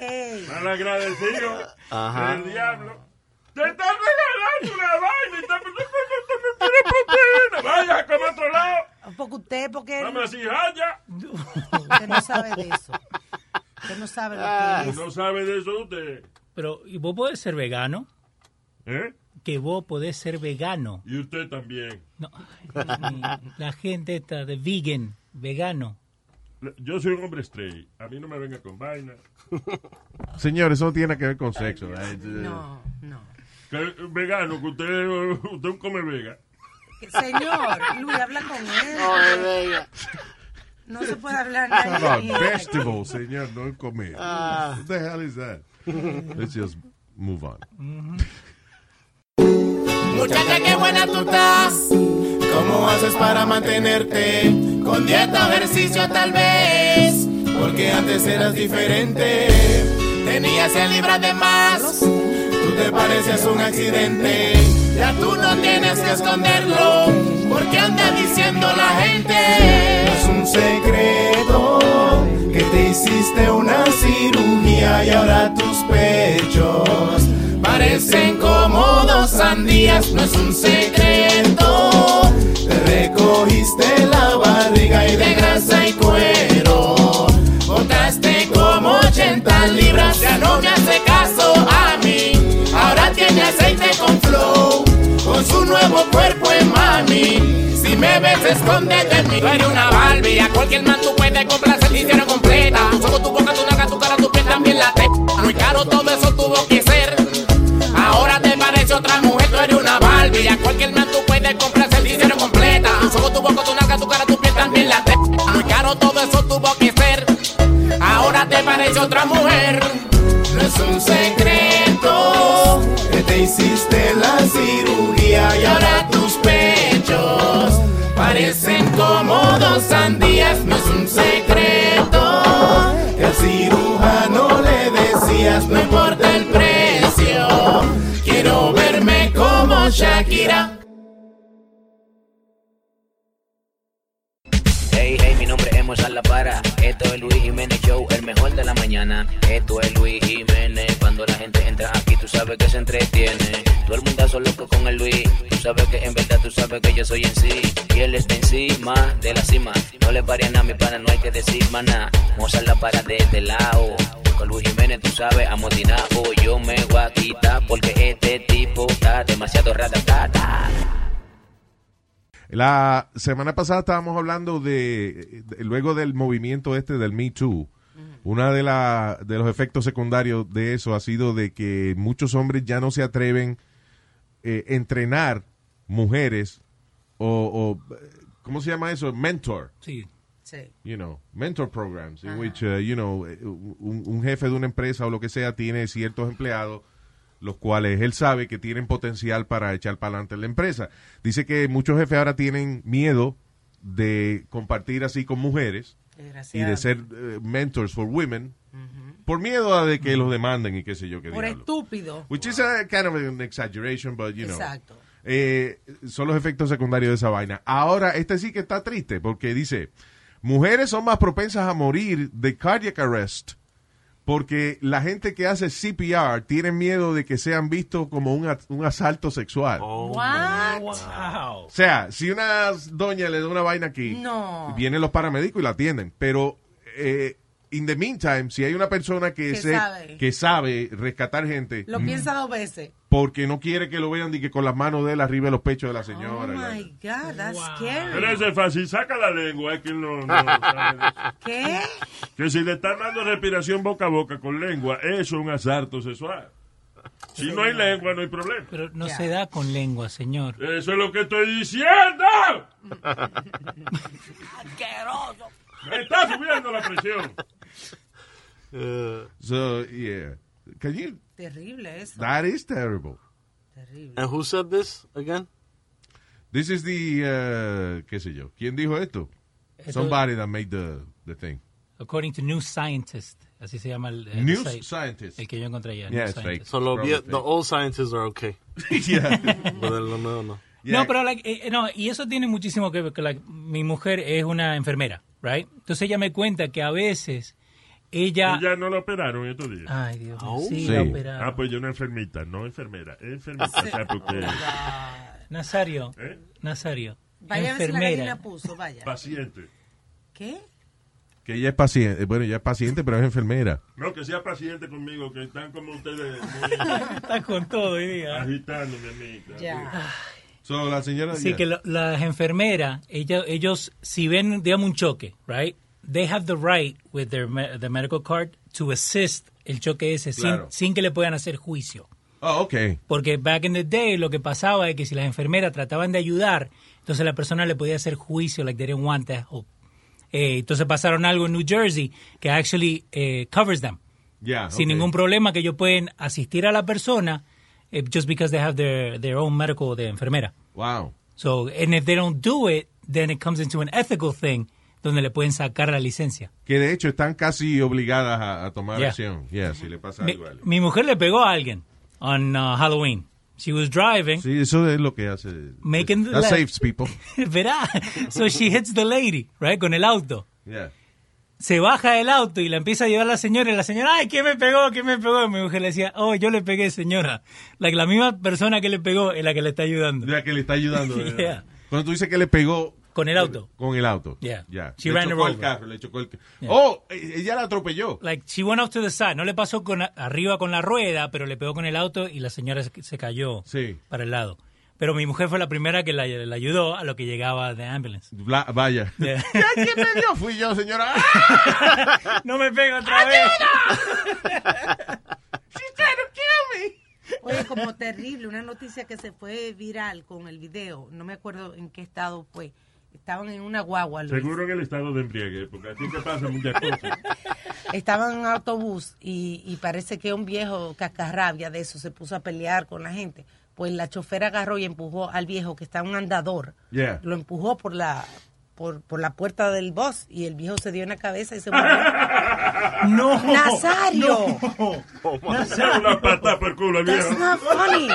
¡Ey, ey! Malagradecido. Ajá. El diablo. Te están regalando una vaina y está- proteína. Vaya a comer a otro lado. Porque usted, porque Dame así, haya. usted no sabe de eso. Usted no sabe lo que es. No sabe de eso usted. Pero, ¿y vos podés ser vegano? ¿Eh? Que vos podés ser vegano. Y usted también. No, la gente está de vegan, vegano. Yo soy un hombre straight. A mí no me venga con vaina. Señor, eso no tiene que ver con sexo. no. Que vegano, que usted, usted come vega. Señor, Luis, habla con él. No, es bella. No se puede hablar nada. vegetables, señor, no en comer. Ah. What the hell is that? Let's just move on. Muchacha, qué buena tú estás. ¿Cómo haces para mantenerte? Con dieta, ejercicio tal vez. Porque antes eras diferente. Tenías 100 libras de más. Te pareces un accidente. Ya tú no tienes que esconderlo. Porque anda diciendo la gente. Es un secreto que te hiciste una cirugía y ahora tus pechos parecen como dos sandías. No es un secreto. Te recogiste la barriga y de grasa con su nuevo cuerpo en mami. Si me ves, escóndete de mí. Tú eres una Barbie. A cualquier man tú puedes complacer. Hicieron completa. Ojos, tu boca, tu naca, tu cara, tu piel también la te. Muy caro todo eso tuvo que ser. Ahora te parece otra mujer. Tú eres una Barbie. a cualquier man tú puedes el dinero completa. Ojos, tu boca, tu nalga, tu cara, tu piel, también la te. Muy caro todo eso tuvo que ser. Ahora te parece otra mujer. No es un secreto pechos parecen como dos sandías. No es un secreto al cirujano le decías no importa el precio. Quiero verme como Shakira. Hey, hey, mi nombre es Mozart La Para. Esto es Luis Jiménez Show, el mejor de la mañana. Esto es Luis Jiménez. Cuando la gente entra aquí, tú sabes que se entretiene. Todo el mundo loco con el Luis. Sabes que en verdad tú sabes que yo soy en sí. Y él está encima de la cima. No le pare a nada, mi pana, no hay que decir maná. Mozart La Para de este lado. Con Luis Jiménez, tú sabes, amotinado. Yo me voy a quitar porque este tipo está demasiado ratatata. La semana pasada estábamos hablando de, de- luego del movimiento este del Me Too. Una de, la, de los efectos secundarios de eso ha sido de que muchos hombres ya no se atreven eh, entrenar mujeres o, o, ¿cómo se llama eso? Mentor. Sí. Sí. you know, mentor programs, in which, uh, you know, un, un jefe de una empresa o lo que sea tiene ciertos empleados, los cuales él sabe que tienen potencial para echar para adelante la empresa. Dice que muchos jefes ahora tienen miedo de compartir así con mujeres y de ser eh, mentors for women por miedo a de que los demanden y qué sé yo qué Por diablo. estúpido. Which is a kind of an exaggeration, but you know. Exacto. Eh, son los efectos secundarios de esa vaina. Ahora, este sí que está triste porque dice, mujeres son más propensas a morir de cardiac arrest porque la gente que hace CPR tiene miedo de que sean vistos como un, asalto sexual. What? O sea, si una doña le da una vaina aquí, No. vienen los paramédicos y la atienden. Pero, eh, in the meantime, si hay una persona que, Que se- sabe. que sabe rescatar gente, Lo mm, piensa dos veces. Porque no quiere que lo vean ni que con las manos de él arriba de los pechos de la Oh señora. y la- my God, that's scary. Pero eso es fácil, saca la lengua, es que no, no sabe eso. ¿Qué? Que si le están dando respiración boca a boca con lengua, eso es un asalto sexual. Si no hay lengua, no hay problema. Pero no se da con lengua, señor. Eso es lo que estoy diciendo. Me está subiendo la presión. So, yeah. Can you, Terrible eso. that is terrible. And who said this again? This is the, uh, qué sé yo. ¿Quién dijo esto? Esto- Somebody that made the, the thing. According to New Scientist. Así se llama el, el News site. Scientist. El que yo encontré ya. Yeah, New it's Scientist. fake. So lo vie- the old scientists are okay. yeah. Pero lo nuevo no. No, pero like, eh, no, y eso tiene muchísimo que ver con like, mi mujer es una enfermera, right? Entonces ella me cuenta que a veces ella no la operaron estos días. Ay, Dios mío, sí, Sí. la operaron. Ah, pues yo una enfermita, no enfermera. Enfermita, o sea, porque Nazario, ¿Eh? Nazario, Vaya a ver si la enfermera. puso, vaya. paciente. ¿Qué? Que ella es paciente. Bueno, ella es paciente, pero es enfermera. No, que sea paciente conmigo, que están como ustedes muy Está con todo hoy día. agitando, mi amiga. Ya. So, la señora. Sí, yeah. que lo- las enfermeras, ella- ellos, si ven, digamos, un choque, right? They have the right with their the medical card to assist el choque ese sin- Claro. sin, que le puedan hacer juicio. Oh, ok. Porque back in the day lo que pasaba es que si las enfermeras trataban de ayudar, entonces la persona le podía hacer juicio, like they didn't want that help. Eh, entonces pasaron algo en New Jersey que actually eh, covers them. Yeah, Sin ningún problema que ellos pueden asistir a la persona eh, just because they have their, their own medical de enfermera. Wow. So, and if they don't do it, then it comes into an ethical thing donde le pueden sacar la licencia. Que de hecho están casi obligadas a, a tomar Yeah. acción. Yeah, si le pasa Mi, algo mi mujer le pegó a alguien on uh, Halloween. She was driving. Sí, eso es lo que hace. Making the That saves people. Verá. So she hits the lady, right, con el auto. Yeah. Se baja del auto y la empieza a llevar la señora y la señora, ay, ¿quién me pegó? ¿Quién me pegó? Y mi mujer le decía, oh, yo le pegué, señora. Like, la misma persona que le pegó es la que le está ayudando. La que le está ayudando. Yeah. Cuando tú dices que le pegó. Con el auto. Con el auto. Yeah. Ya. She le ran her chocó el over. carro, le chocó el ca- Yeah. Oh, eh, ella la atropelló. Like, she went off to the side. No le pasó con arriba con la rueda, pero le pegó con el auto y la señora se, se cayó Sí. para el lado. Pero mi mujer fue la primera que la, la ayudó a lo que llegaba de ambulance. Bla- vaya. Yeah. ¿Quién me dio? Fui yo, señora. no me pega otra vez. She's trying to kill me. Oye, como terrible, una noticia que se fue viral con el video, no me acuerdo en qué estado fue. Estaban en una guagua, Luis. Seguro en el estado de embriague, porque a ti te pasan muchas cosas. Estaban en un autobús y, y parece que un viejo cascarrabia de eso se puso a pelear con la gente. Pues la chofera agarró y empujó al viejo que está en un andador. Yeah. Lo empujó por la por, por la puerta del bus y el viejo se dio en la cabeza y se murió. No. Nazario. Una patada por el culo, That's viejo. not funny.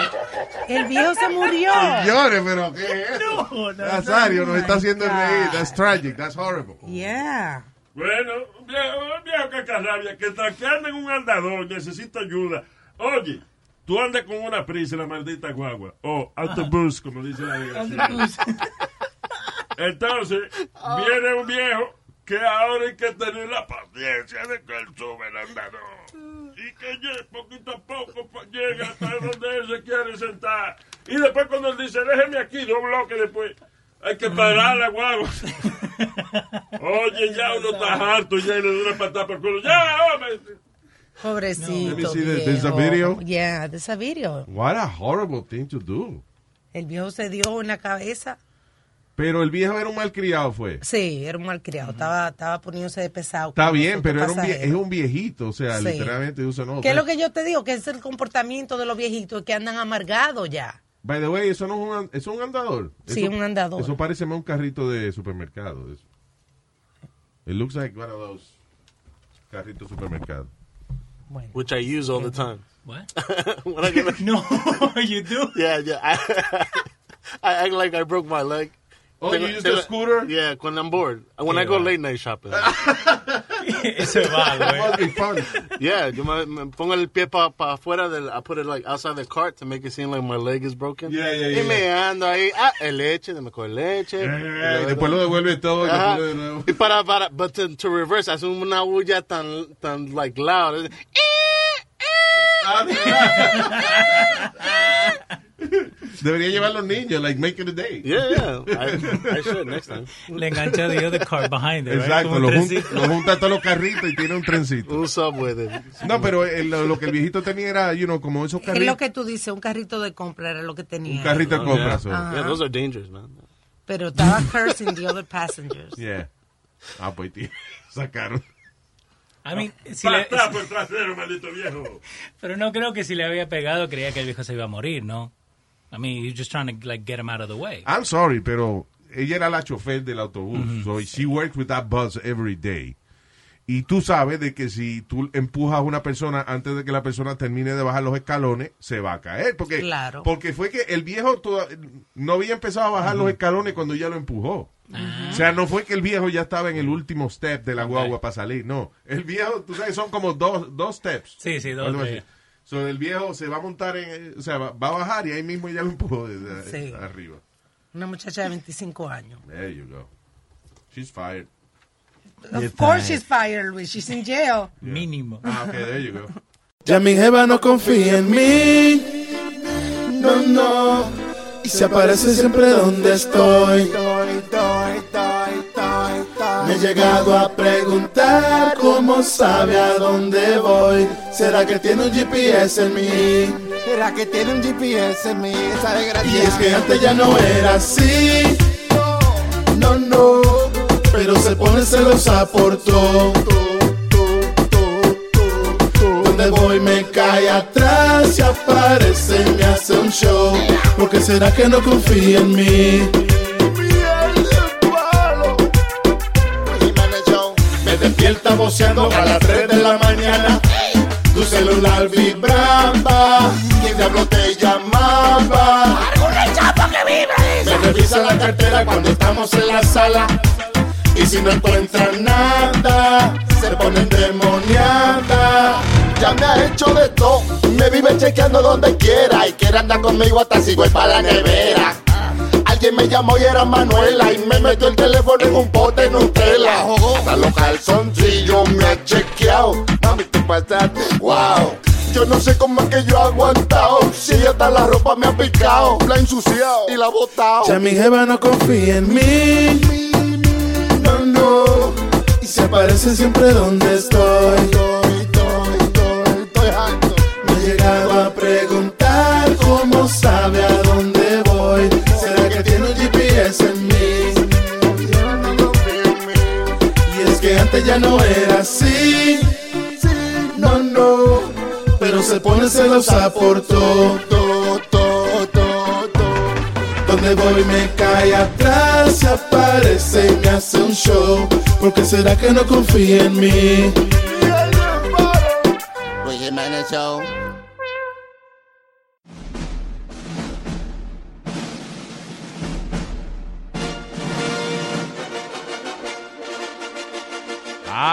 El viejo se murió. Señores, pero ¿qué es eso? Nazario nos está haciendo reír. That's tragic. That's horrible. Yeah. Bueno, viejo, un viejo cacarrabia que está que anda en un andador, necesita ayuda. Oye, tú andas con una prisa la maldita guagua. O autobús, como dice la delegación. Entonces, viene un viejo que ahora hay que tener la paciencia de que él sube el andador. Y que llegue poquito a poco llega hasta donde él se quiere sentar. Y después cuando él dice, déjeme aquí, dos bloques después. Hay que parar la guagua. Oye, ya uno está harto, ya le da una patada por el culo. ¡Ya, hombre! Pobrecito. There's a video? Yeah, there's a video. What a horrible thing to do. El viejo se dio en la cabeza. Pero el viejo era un malcriado, fue. Sí, era un malcriado. Estaba, estaba poniéndose de pesado. Está bien, pero era un es un viejito, o sea, Sí. literalmente usa no. ¿Qué es lo que yo te digo? Que es el comportamiento de los viejitos que andan amargados ya. By the way, eso no es un, eso es un andador. Sí, Eso- un andador. Eso parece más un carrito de supermercado. Eso. It looks like one of those carritos de supermercado. Which I use all the time. What? when I get no, you do? Yeah, yeah. I, I act like I broke my leg. Oh, Tengo- you use the scooter? Yeah, when I'm bored. When I go late night shopping. Eso va, güey. Must be fun. Yeah, yo me, me pongo el pie para pa afuera del, I put it like outside the cart to make it seem like my leg is broken. Yeah, yeah, y yeah. me ando ahí, ah, el leche, me coge leche. Eh, y después lo devuelve todo y Ajá. pone de nuevo. Y para, para, but to, to reverse, hace una bulla tan, tan, like, loud. Debería llevar los niños, like make it a day. Yeah, yeah. I, I should next time. Le engancha the other car behind it, right? Exacto, Como lo, un jun- lo junta todos los carritos y tiene un trencito. Un subway de... No, pero el- lo, lo que el viejito tenía era, you know, como esos Es lo carritos. que tú dices, un carrito de compra era lo que tenía. Un carrito de Oh, compra. yeah. Yeah, those are dangerous, man. Pero estaba cursing the other passengers. Yeah. Ah, pues tío, sacaron. I mean, si le- por el trasero, maldito viejo. pero no creo que si le había pegado creía que el viejo se iba a morir, ¿no? I mean, you're just trying to like get him out of the way. I'm sorry, pero ella era la chofer del autobús. So she worked with that bus every day. Y tú sabes de que si tú empujas a una persona antes de que la persona termine de bajar los escalones, se va a caer. Porque, Claro. porque fue que el viejo toda- no había empezado a bajar los escalones cuando ella lo empujó. O sea, no fue que el viejo ya estaba en el último step de la guagua para salir. No, el viejo, tú sabes, son como dos, dos steps. Sí, sí, dos. So, el viejo se va a montar en, o sea, va, va a bajar y ahí mismo ya lo empujó desde Sí. arriba. Una muchacha de 25 años. There you go. She's fired. Of course she's fired, Luis. She's in jail. Mínimo. Ah, okay, there you go. Ya mi jeva no confía en mí. No, no. Y se aparece siempre donde estoy. Me he llegado a preguntar cómo sabe a dónde voy. ¿Será que tiene un GPS en mí? ¿Será que tiene un GPS en mí? Esa Y es que antes ya no era así. No, no. Pero se pone celosa por todo. Donde voy me cae atrás y aparece y me hace un show. Porque será que no confía en mí? Despierta voceando a las 3 de la mañana. Tu celular vibraba. ¿Quién diablo te llamaba? Me revisa la cartera cuando estamos en la sala. Y si no encuentra nada, se pone endemoniada. Ya me ha hecho de todo. Me vive chequeando donde quiera. Y quiere andar conmigo hasta si voy para la nevera. Alguien me llamó y era Manuela. Y me metió el teléfono en un pote Nutella. Hasta los calzoncillos me ha chequeado. Mami, te pasaste. Wow. Yo no sé cómo es que yo he aguantado. Si hasta la ropa me ha picado. La he ensuciado y la he botado. Ya mi jeva no confía en mí. No, no. Y se aparece siempre donde estoy. Se todo, todo, todo, todo, todo. Donde voy me cae atrás, se aparece y me hace un show. Porque será que no confía en mí? Luis Jiménez Show.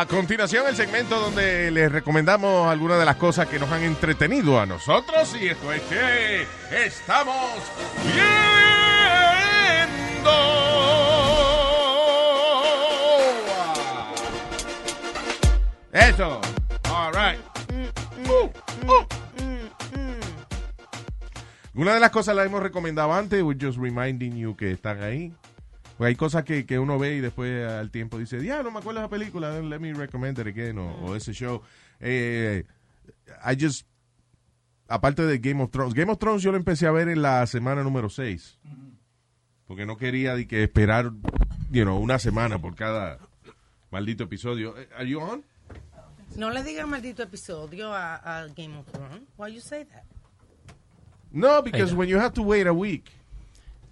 A continuación, el segmento donde les recomendamos algunas de las cosas que nos han entretenido a nosotros. Y esto es que estamos viendo. Eso. All right. Una de las cosas las hemos recomendado antes. We're just reminding you que están ahí. Pues hay cosas que, que uno ve y después al tiempo dice, ya no me acuerdo de esa película, let me recommend it again, o, o ese show. Eh, I just, aparte de Game of Thrones, Game of Thrones yo lo empecé a ver en la semana número 6, porque no quería de que esperar, you know, una semana por cada maldito episodio. Eh, Are you on? No le digas maldito episodio a, a Game of Thrones. Why you say that? No, because when you have to wait a week.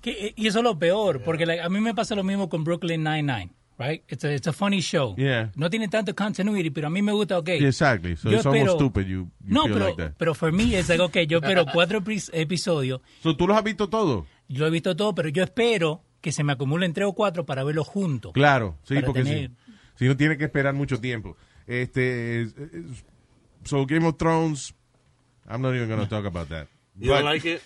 Que- y eso es lo peor, porque like, a mí me pasa lo mismo con Brooklyn Nine-Nine, right? It's a, it's a funny show. Yeah. No tiene tanto continuity, pero a mí me gusta, ok. Yeah, exactly. So Yo it's almost espero- stupid you, you no, feel pero, like that. pero for me es like, ok, yo espero cuatro epis- episodios. So, ¿Tú los has visto todos? Yo he visto todo, pero yo espero que se me acumulen tres o cuatro para verlos juntos. Claro, sí, porque tener- si, si no tiene que esperar mucho tiempo. Este, es- es- so Game of Thrones, I'm not even going to talk about that. You don't like it?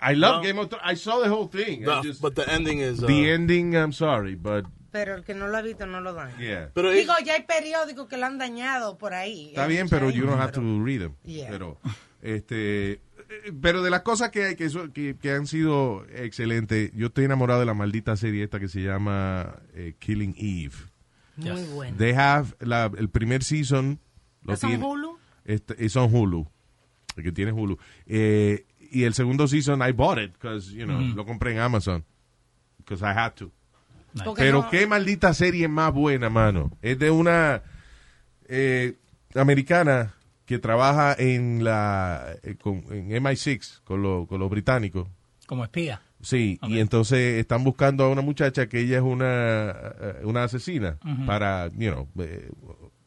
I, love No? Game of Thrones. I saw the whole thing. The- just- but the ending is. Uh, the ending, I'm sorry, but Pero el que no lo ha visto no lo dan. yeah. Pero Digo, ya hay periódicos que lo han dañado por ahí. Está bien, pero you don't have to read them. Yeah. Pero, este, eh, pero de las cosas que, que, que, que han sido excelentes, yo estoy enamorado de la maldita serie esta que se llama eh, Killing Eve. Muy bueno. They have la- el primer season. Lo ¿Es on tiene- Hulu? Este, es on Hulu. El que tiene Hulu. Eh, y el segundo season, I bought it, because, you know, Ujú. lo compré en Amazon. Because I had to. Pero no- qué maldita serie más buena, mano. Es de una eh, americana que trabaja en la eh, con, en MI6 con, lo- con los británicos. Como espía. Sí, y entonces están buscando a una muchacha que ella es una, eh, una asesina para, you know, eh,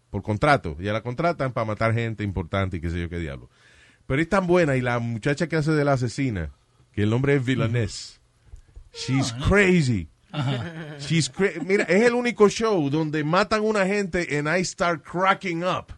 por contrato. Ya la contratan para matar gente importante y qué sé yo qué diablo. Pero es tan buena y la muchacha que hace de la asesina, que el nombre es Villanés, she's crazy. She's cra- Mira, es el único show donde matan una gente and I start cracking up.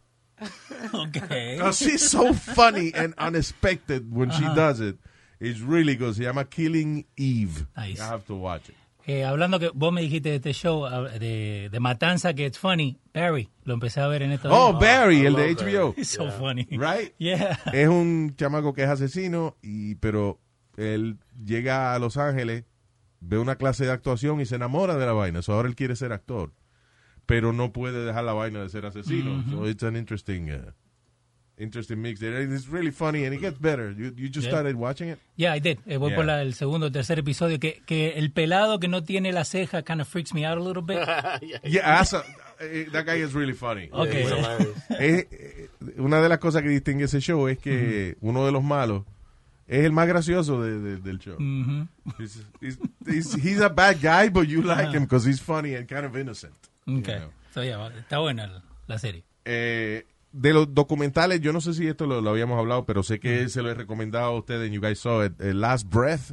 Okay. She's so funny and unexpected when she does it. It's really good. Se llama Killing Eve. Nice. I have to watch it. Eh, hablando que vos me dijiste de este show ah, de, de Matanza que it's funny, Barry, lo empecé a ver en estos Oh, días. Barry, el de HBO. It's so funny. Right? Yeah. Es un chamaco que es asesino, y pero él llega a Los Ángeles, ve una clase de actuación y se enamora de la vaina. So ahora él quiere ser actor. Pero no puede dejar la vaina de ser asesino. Mhm. So it's an interesting, uh, interesting mix there. It's really funny and it gets better. You, you just Yeah. started watching it? Yeah, I did. Eh, voy Yeah. por la- el segundo o tercer episodio. Que, que el pelado que no tiene la ceja kind of freaks me out a little bit. Yeah, that's a- eh, that guy is really funny. Okay. Eh, eh, una de las cosas que distingue ese show es que uno de los malos es el más gracioso de- de- del show. Mhm. He's, he's- he's- he's a bad guy, but you like him because he's funny and kind of innocent. Okay. You know. So, yeah, está buena la, la serie. Eh, de los documentales, yo no sé si esto lo, lo habíamos hablado, pero sé que se lo he recomendado a ustedes, you guys saw it, eh, Last Breath.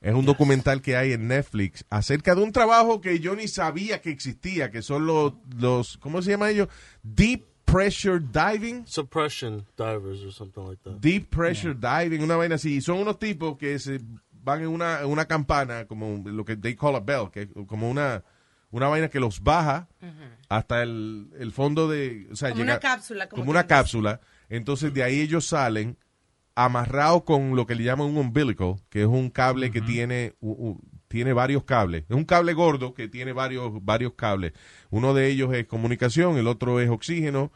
es un documental que hay en Netflix acerca de un trabajo que yo ni sabía que existía, que son los, los ¿cómo se llama ellos? Deep Pressure Diving. Suppression divers or something like that. Deep Pressure Diving, una vaina así. Son unos tipos que se van en una, en una campana, como lo que they call a bell, que es como una, una vaina que los baja hasta el, el fondo de... O sea, Como llega- una cápsula, como Como una cápsula. Entonces de ahí ellos salen amarrados con lo que le llaman un umbilical, que es un cable que tiene, u- u- tiene varios cables. Es un cable gordo que tiene varios, varios cables. Uno de ellos es comunicación, el otro es oxígeno.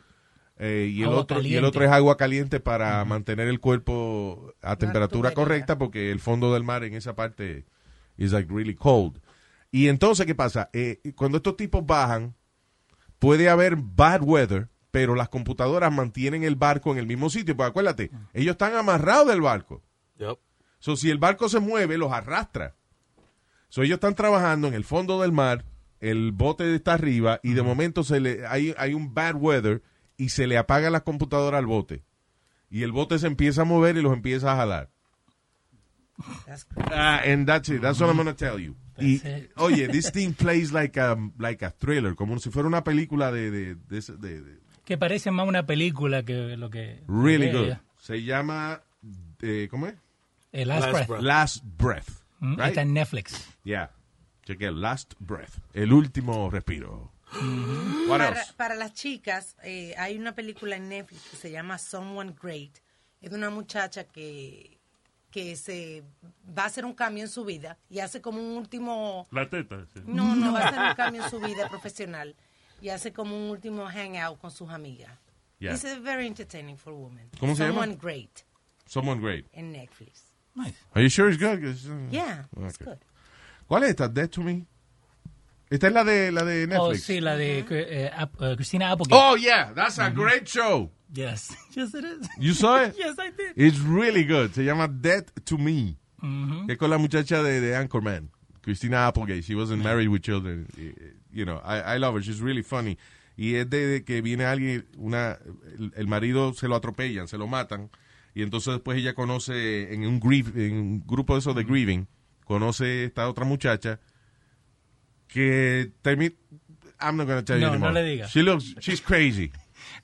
eh, y, el Agua otro, y el otro es agua caliente para mantener el cuerpo a temperatura correcta porque el fondo del mar en esa parte is like really cold. Y entonces, ¿qué pasa? Eh, cuando estos tipos bajan, puede haber bad weather, pero las computadoras mantienen el barco en el mismo sitio. Pues acuérdate, ellos están amarrados del barco. Yep. So, si el barco se mueve, los arrastra. So, ellos están trabajando en el fondo del mar, el bote está arriba y de momento se le, hay, hay un bad weather y se le apaga la computadora al bote. Y el bote se empieza a mover y los empieza a jalar. Ah, and that's it. That's what I'm gonna tell you. Y, oye, this thing plays like a, like a thriller, como si fuera una película de, de, de, de- de- Que parece más una película que lo que... really good. Se llama, eh, ¿cómo es? Eh, Last Breath. Last Breath. Mm, right? Está en Netflix. Yeah. Cheque Last Breath. El último respiro. What Para, else? para las chicas, eh, hay una película en Netflix que se llama Someone Great. Es de una muchacha que, que se va a hacer un cambio en su vida y hace como un último... La teta. sí. No, no, va a hacer un cambio en su vida profesional y hace como un último hangout con sus amigas. Yeah. It's a very entertaining for women. ¿Cómo se llama? Someone Great Someone Great. en Netflix. Are you sure it's good? uh, Yeah, it's okay. good. ¿Cuál es esta? Dead to Me. Esta es la de la de Oh, Netflix. sí, la de Ap- eh, Christina Applegate. Oh yeah, that's a great show. Yes. Yes, it is. You saw it? Yes, I did. It's really good. Se llama Dead to Me. Mhm. Que es con la muchacha de, de Anchorman, Christina Applegate. She wasn't married with children. You know, I, I love her. She's really funny. Y es de, de que viene alguien, una, el, el marido se lo atropellan, se lo matan. Y entonces después ella conoce en un, grief, en un grupo de esos de grieving, conoce esta otra muchacha que termina. I'm not going to tell you No, no anymore. le diga. She looks, she's crazy.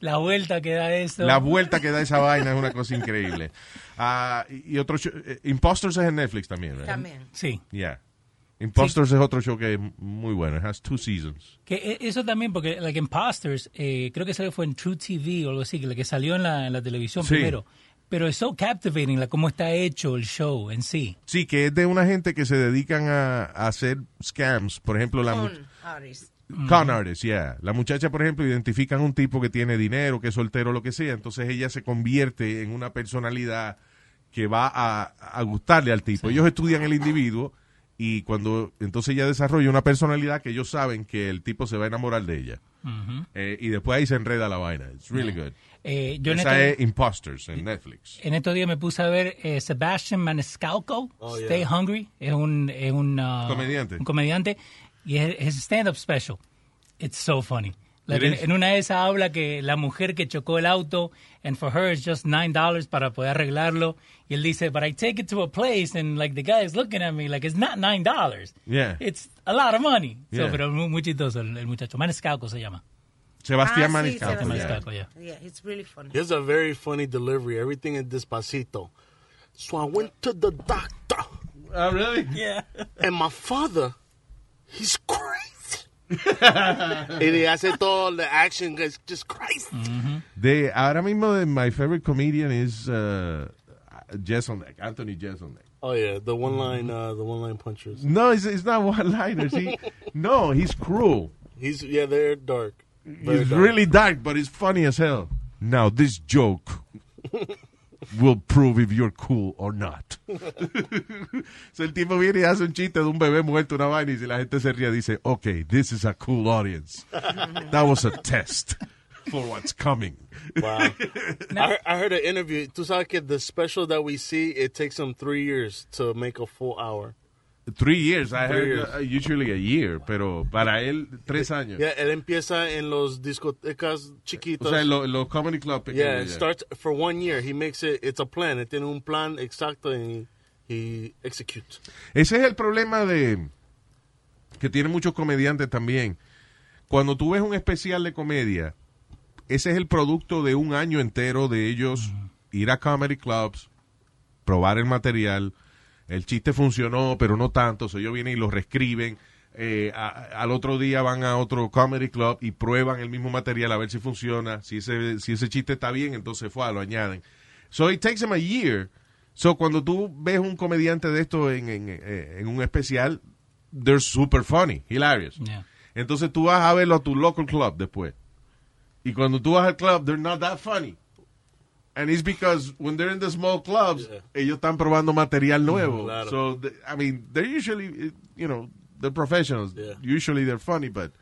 La vuelta que da esto. La vuelta que da esa vaina es una cosa increíble. Ah, y otro show, eh, Imposters es en Netflix también, ¿verdad? También. Sí. Yeah. Imposters es otro show que es muy bueno. It has two seasons. Que e- eso también, porque like Imposters, eh, creo que salió fue en True TV o algo así, que la que salió en la, en la televisión Sí. primero. Pero es so captivating, la cómo está hecho el show en sí. Sí, que es de una gente que se dedican a, a hacer scams. Por ejemplo, la Con artists. Con artists, yeah. La muchacha, por ejemplo, identifican un tipo que tiene dinero, que es soltero, lo que sea. Entonces ella se convierte en una personalidad que va a, a gustarle al tipo. Ellos estudian el individuo y cuando entonces ella desarrolla una personalidad que ellos saben que el tipo se va a enamorar de ella. Eh, y después ahí se enreda la vaina. It's really good. Eh, yo en Esa este- es Imposters en Netflix. En estos días me puse a ver eh, Sebastian Maniscalco, Oh, Stay yeah. Hungry. Es un, es un, uh, Comediante. un comediante. Y es, stand-up special. It's so funny. Like, en, en una de esas habla que la mujer que chocó el auto, and for her it's just nine dollars para poder arreglarlo. Y él dice, but I take it to a place, and like the guy is looking at me like it's not nine dollars. Yeah. It's a lot of money. So, Yeah. pero muy, muy chistoso el, el muchacho. Maniscalco se llama. Sebastián Ah, sí, Maniscalco. Sebastián. yeah. Maniscalco, yeah. Yeah, it's really funny. He has a very funny delivery. Everything is despacito. So I went to the doctor. Oh, really? Yeah. And my father, he's crazy. y le hace todo the action, it's just crazy. De, ahora mismo, de, my favorite comedian is uh, Jeselnik, Anthony Jeselnik. Oh yeah, the one line, uh, the one line punchers. No, it's, it's not one-liners. He, no, he's cruel. He's yeah, they're dark. Very He's dark. really dark, but it's funny as hell. Now, this joke will prove if you're cool or not. so, el tipo viene y hace un chiste de un bebé muerto, una vaina, y si la gente se ríe, dice, okay, this is a cool audience. That was a test for what's coming. Wow. I, heard, I heard an interview. Tú sabes que the special that we see, it takes them three years to make a full hour. Three years. I Three heard years. uh, usually a year, pero para él, tres años. Yeah, él empieza en los discotecas chiquitos. O sea, en los lo comedy club pequeños, yeah, it yeah. starts for one year. He makes it, it's a plan. Él tiene un plan exacto y he executes. Ese es el problema de que tienen muchos comediantes también. Cuando tú ves un especial de comedia, ese es el producto de un año entero de ellos ir a comedy clubs, probar el material. El chiste funcionó, pero no tanto. So ellos vienen y lo reescriben. eh, a- al otro día van a otro comedy club y prueban el mismo material a ver si funciona. Si ese, si ese chiste está bien, entonces fue, lo añaden. So it takes them a year. So cuando tú ves un comediante de esto en, en, eh, en un especial, they're super funny, hilarious. Yeah. Entonces tú vas a verlo a tu local club después. Y cuando tú vas al club, they're not that funny. And it's because when they're in the small clubs, ellos están probando material nuevo. Claro. So, the- I mean, they're usually, eh, you know, they're professionals. Usually they're funny, but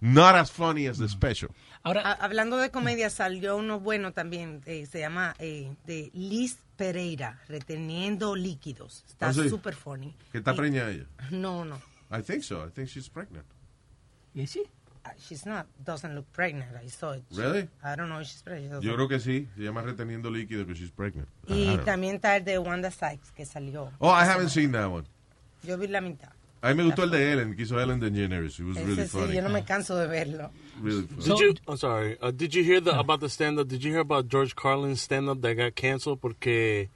not as funny as the special. A- hablando de comedia, salió uno bueno también, eh, se llama eh, de Liz Pereira, Reteniendo Líquidos. Está Ah, sí. súper funny. Que está Y- preñada ella. No, no. I think so. I think she's pregnant. Is she? She's not, doesn't look pregnant. I saw it. Really? I don't know if she's pregnant. Yo creo que sí. Se llama reteniendo líquido que she's pregnant. I Y también está el de Wanda Sykes, que salió. Oh, I haven't seen that one. Yo vi la mitad. A mí me gustó el de Ellen, que hizo Ellen DeGeneres. It was Ese really sí, funny. yo no me canso de verlo. Really funny. Did you? I'm sorry. Uh, did you hear the, about the stand up? Did you hear about George Carlin's stand up that got canceled porque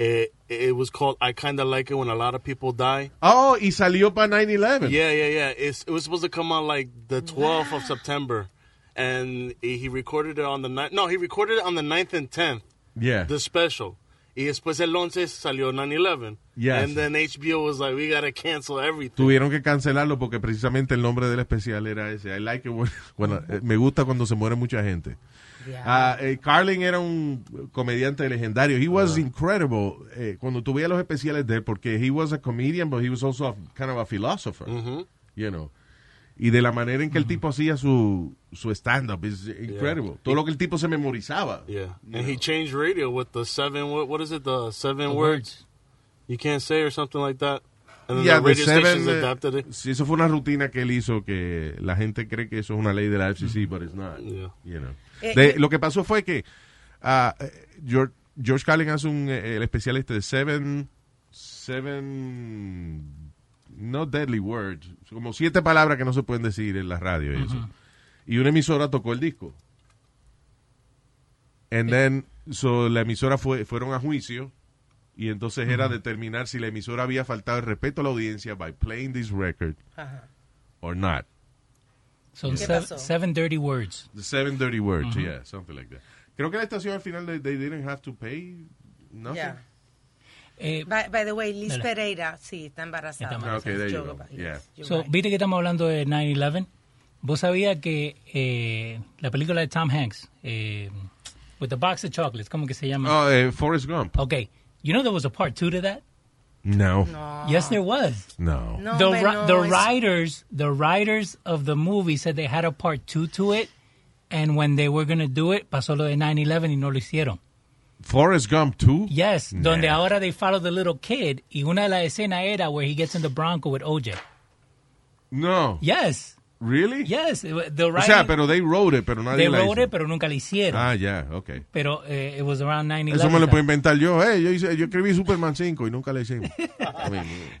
it, it was called "I Kinda Like It When a Lot of People Die." Oh, y salió para 9-11. Yeah, yeah, yeah. It's, it was supposed to come out like the 12th of September, and he recorded it on the ninth. No, he recorded it on the 9th and 10th. Yeah. The special. Y después el 11 salió 9-11. Yes. And then HBO was like, we gotta cancel everything. Tuvieron que cancelarlo porque precisamente el nombre del especial era ese. I like it when- when- eh, me gusta cuando se muere mucha gente. Ah, eh, Carlin era un comediante legendario. He was incredible eh, cuando tuve los especiales de él porque he was a comedian, but he was also a, kind of a philosopher. You know. Y de la manera en que el tipo hacía su, su stand-up is incredible. Todo lo que el tipo se memorizaba. Yeah. And he changed radio with the seven, what, what is it, the seven The words you can't say or something like that. And then Yeah, the the radio seven, stations eh, adapted it. sí, eso fue una rutina que él hizo que la gente cree que eso es una ley de la FCC, but it's not. You know. Eh, De- eh. lo que pasó fue que eh, George, George Carlin hace un, el especial este de Seven, Seven, no deadly words, como siete palabras que no se pueden decir en la radio y eso. Y una emisora tocó el disco. And then, so, la emisora fue, fueron a juicio y entonces era determinar si la emisora había faltado el respeto a la audiencia by playing this record or not. Son ¿Qué pasó? seven dirty words. The seven dirty words, yeah, something like that. Creo que la estación al final they, they didn't have to pay nothing. Yeah. Eh, By, by the way, Liz dale. Pereira, sí, está embarazada. Está embarazada. Okay, there you Joke go. Yeah. So, right. Viste que estamos hablando de 9-11. ¿Vos sabías que eh, la película de Tom Hanks, eh, With the Box of Chocolates, ¿cómo que se llama? Oh, Forrest Gump. Okay. You know there was a part two to that? No. Yes, there was. No. No, the hombre, ri- no, the es- writers the writers of the movie said they had a part two to it, and when they were going to do it, pasó lo de 9-11 y no lo hicieron. Forrest Gump 2? Yes, Nah. donde ahora they follow the little kid y una de las escenas era where he gets in the Bronco with OJ. No. Yes. Really? Yes. The O sea, pero they wrote it, pero nadie they la wrote hizo. it, pero nunca la hicieron. Ah, ya, okay. Pero eh, it was around 9-11. Eso me lo puedo inventar yo. Hey, yo, hice, yo escribí Superman 5 y nunca la hicimos.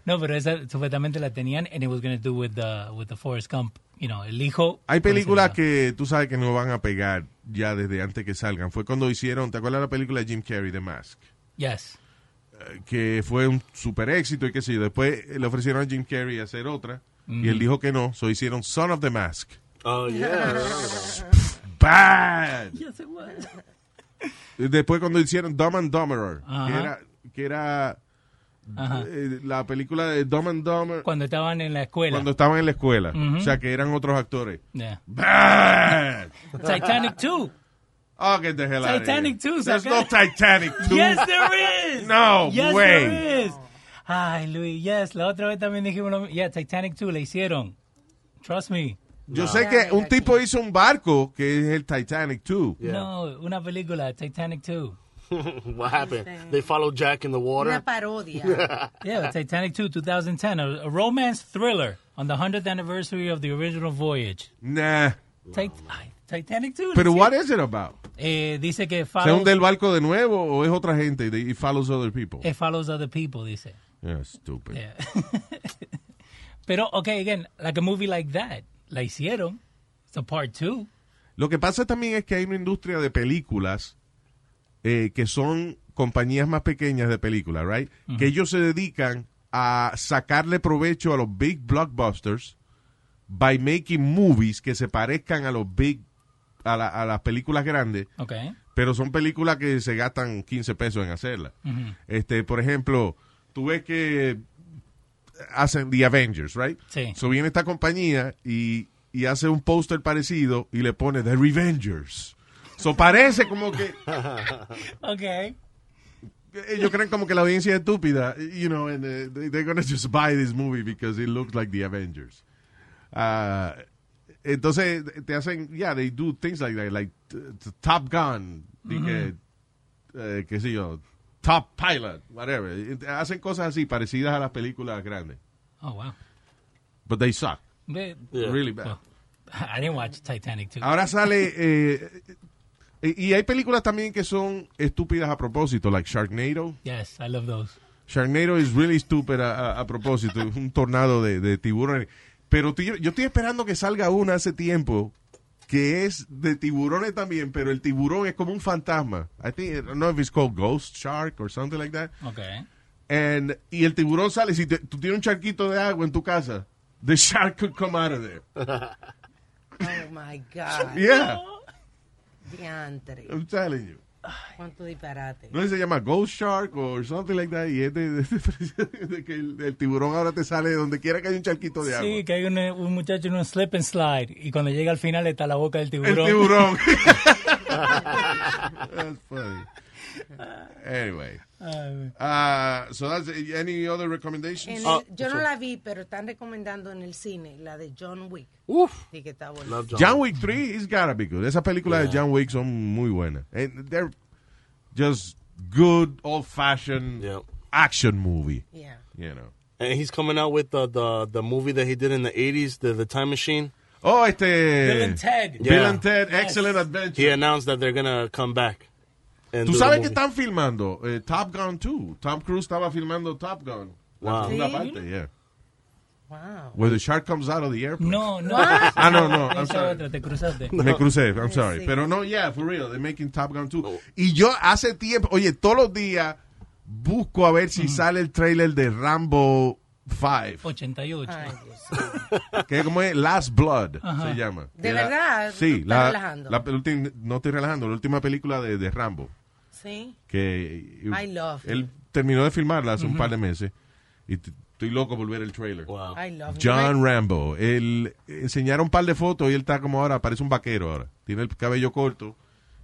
No, pero esa supuestamente la tenían and it was going to do with the, with the Forrest Gump. You know, el hijo. Hay películas que tú sabes que no van a pegar ya desde antes que salgan. Fue cuando hicieron, ¿te acuerdas la película de Jim Carrey, The Mask? Yes. Eh, Que fue un super éxito y qué sé yo. Después le ofrecieron a Jim Carrey hacer otra y él Ujú. dijo que no. So hicieron Son of the Mask. Oh, yeah. Bad. Yes, it was. Después cuando hicieron Dumb and Dumberer, que Ajá. era, que era eh, la película de Dumb and Dumber Cuando estaban en la escuela. cuando estaban en la escuela. Ujú. O sea, que eran otros actores. Yeah. Bad. Titanic 2. Oh, get the hell out of Titanic here. 2. There's saca- no Titanic 2. Yes, there is. No yes, way. there is. Ay, Luis, yes. La otra vez también dijimos lo mismo. Yeah, Titanic 2 la hicieron. Trust me. Yo sé que un tipo hizo un barco que es el Titanic 2. No, una película, Titanic 2. what happened? They followed Jack in the water. Una parodia. Yeah, Titanic 2, 2010. A, a romance thriller on the 100th anniversary of the original voyage. Nah. Tit- ay, Titanic 2. Pero what is it about? Eh, dice que ¿Se follows, hunde el barco de nuevo o es otra gente y it follows other people? it follows other people, dice. Yeah, stupid. Yeah. Pero, okay, again, like a movie like that, la hicieron. It's a part two. Lo que pasa también es que hay una industria de películas eh, que son compañías más pequeñas de películas, right? Que ellos se dedican a sacarle provecho a los big blockbusters by making movies que se parezcan a los big a, la- a las películas grandes, Okay. pero son películas que se gastan 15 pesos en hacerlas. Este, por ejemplo, tú ves que hacen The Avengers, right? Sí. So viene esta compañía y, y hace un póster parecido y le pone The Revengers. So parece como que Okay. ellos creen como que la audiencia es estúpida, you know, and uh, they- they're gonna just buy this movie because it looks like The Avengers. Ah, entonces te hacen, yeah, they do things like that, like uh, Top Gun, y que, eh, qué sé yo, Top Pilot, whatever. Hacen cosas así parecidas a las películas grandes. Oh, wow. But they suck. They- Really bad. Well, I didn't watch Titanic too. Ahora sale. eh, y hay películas también que son estúpidas a propósito, like Sharknado. Yes, I love those. Sharknado is really stupid a, a- a propósito. Es un tornado de, de tiburones. Pero tú- yo estoy esperando que salga una hace tiempo que es de tiburones también, pero el tiburón es como un fantasma. I think, I don't know if it's called Ghost Shark or something like that. Okay. And, y el tiburón sale, si te- tú tienes un charquito de agua en tu casa, the shark could come out of there. Oh my God. Yeah. Diantre. I'm telling you. Cuánto disparate. No sé si se llama Ghost Shark o something like that. Y es de, de- de que el, el tiburón ahora te sale de donde quiera que haya un charquito de agua. Sí, que hay un, un muchacho en un slip and slide y cuando llega al final está la boca del El tiburón. tiburón. That's funny. Anyway. Uh, so that's any other recommendations? En Ah, el- yo no la vi, pero están recomendando en el cine la de John Wick. Uf. Sí, que está buena. John Wick 3 is gotta be good. Esas películas de John Wick son muy buenas. And they're just good, old-fashioned action movie. Yeah. You know. And he's coming out with the, the, the movie that he did in the 80s, the, the Time Machine. Oh, este... Bill and Ted. Bill and Ted, Excellent Adventure. He announced that they're going to come back. And Tú sabes que están filmando eh, Top Gun 2. Tom Cruise estaba filmando Top Gun. La Wow. segunda ¿Sí? parte, yeah. Wow. Where the shark comes out of the airplane. No, no. ah, no, no. I'm sorry. otra, te cruzaste. Me crucé, I'm sorry. Sí. Pero no, yeah, for real, they're making Top Gun 2. Y yo hace tiempo, oye, todos los días busco a ver si sale el trailer de Rambo 5. 88. Que como es Last Blood, Ajá. se llama. ¿De la- verdad? Sí, ¿Estás la, relajando? la no estoy relajando, la última película de, de Rambo. Sí. Que I love él him. terminó de filmarla hace un par de meses. Y estoy loco por ver el trailer. I love him. John Rambo. Él enseñaron un par de fotos y él está como ahora, parece un vaquero ahora. Tiene el cabello corto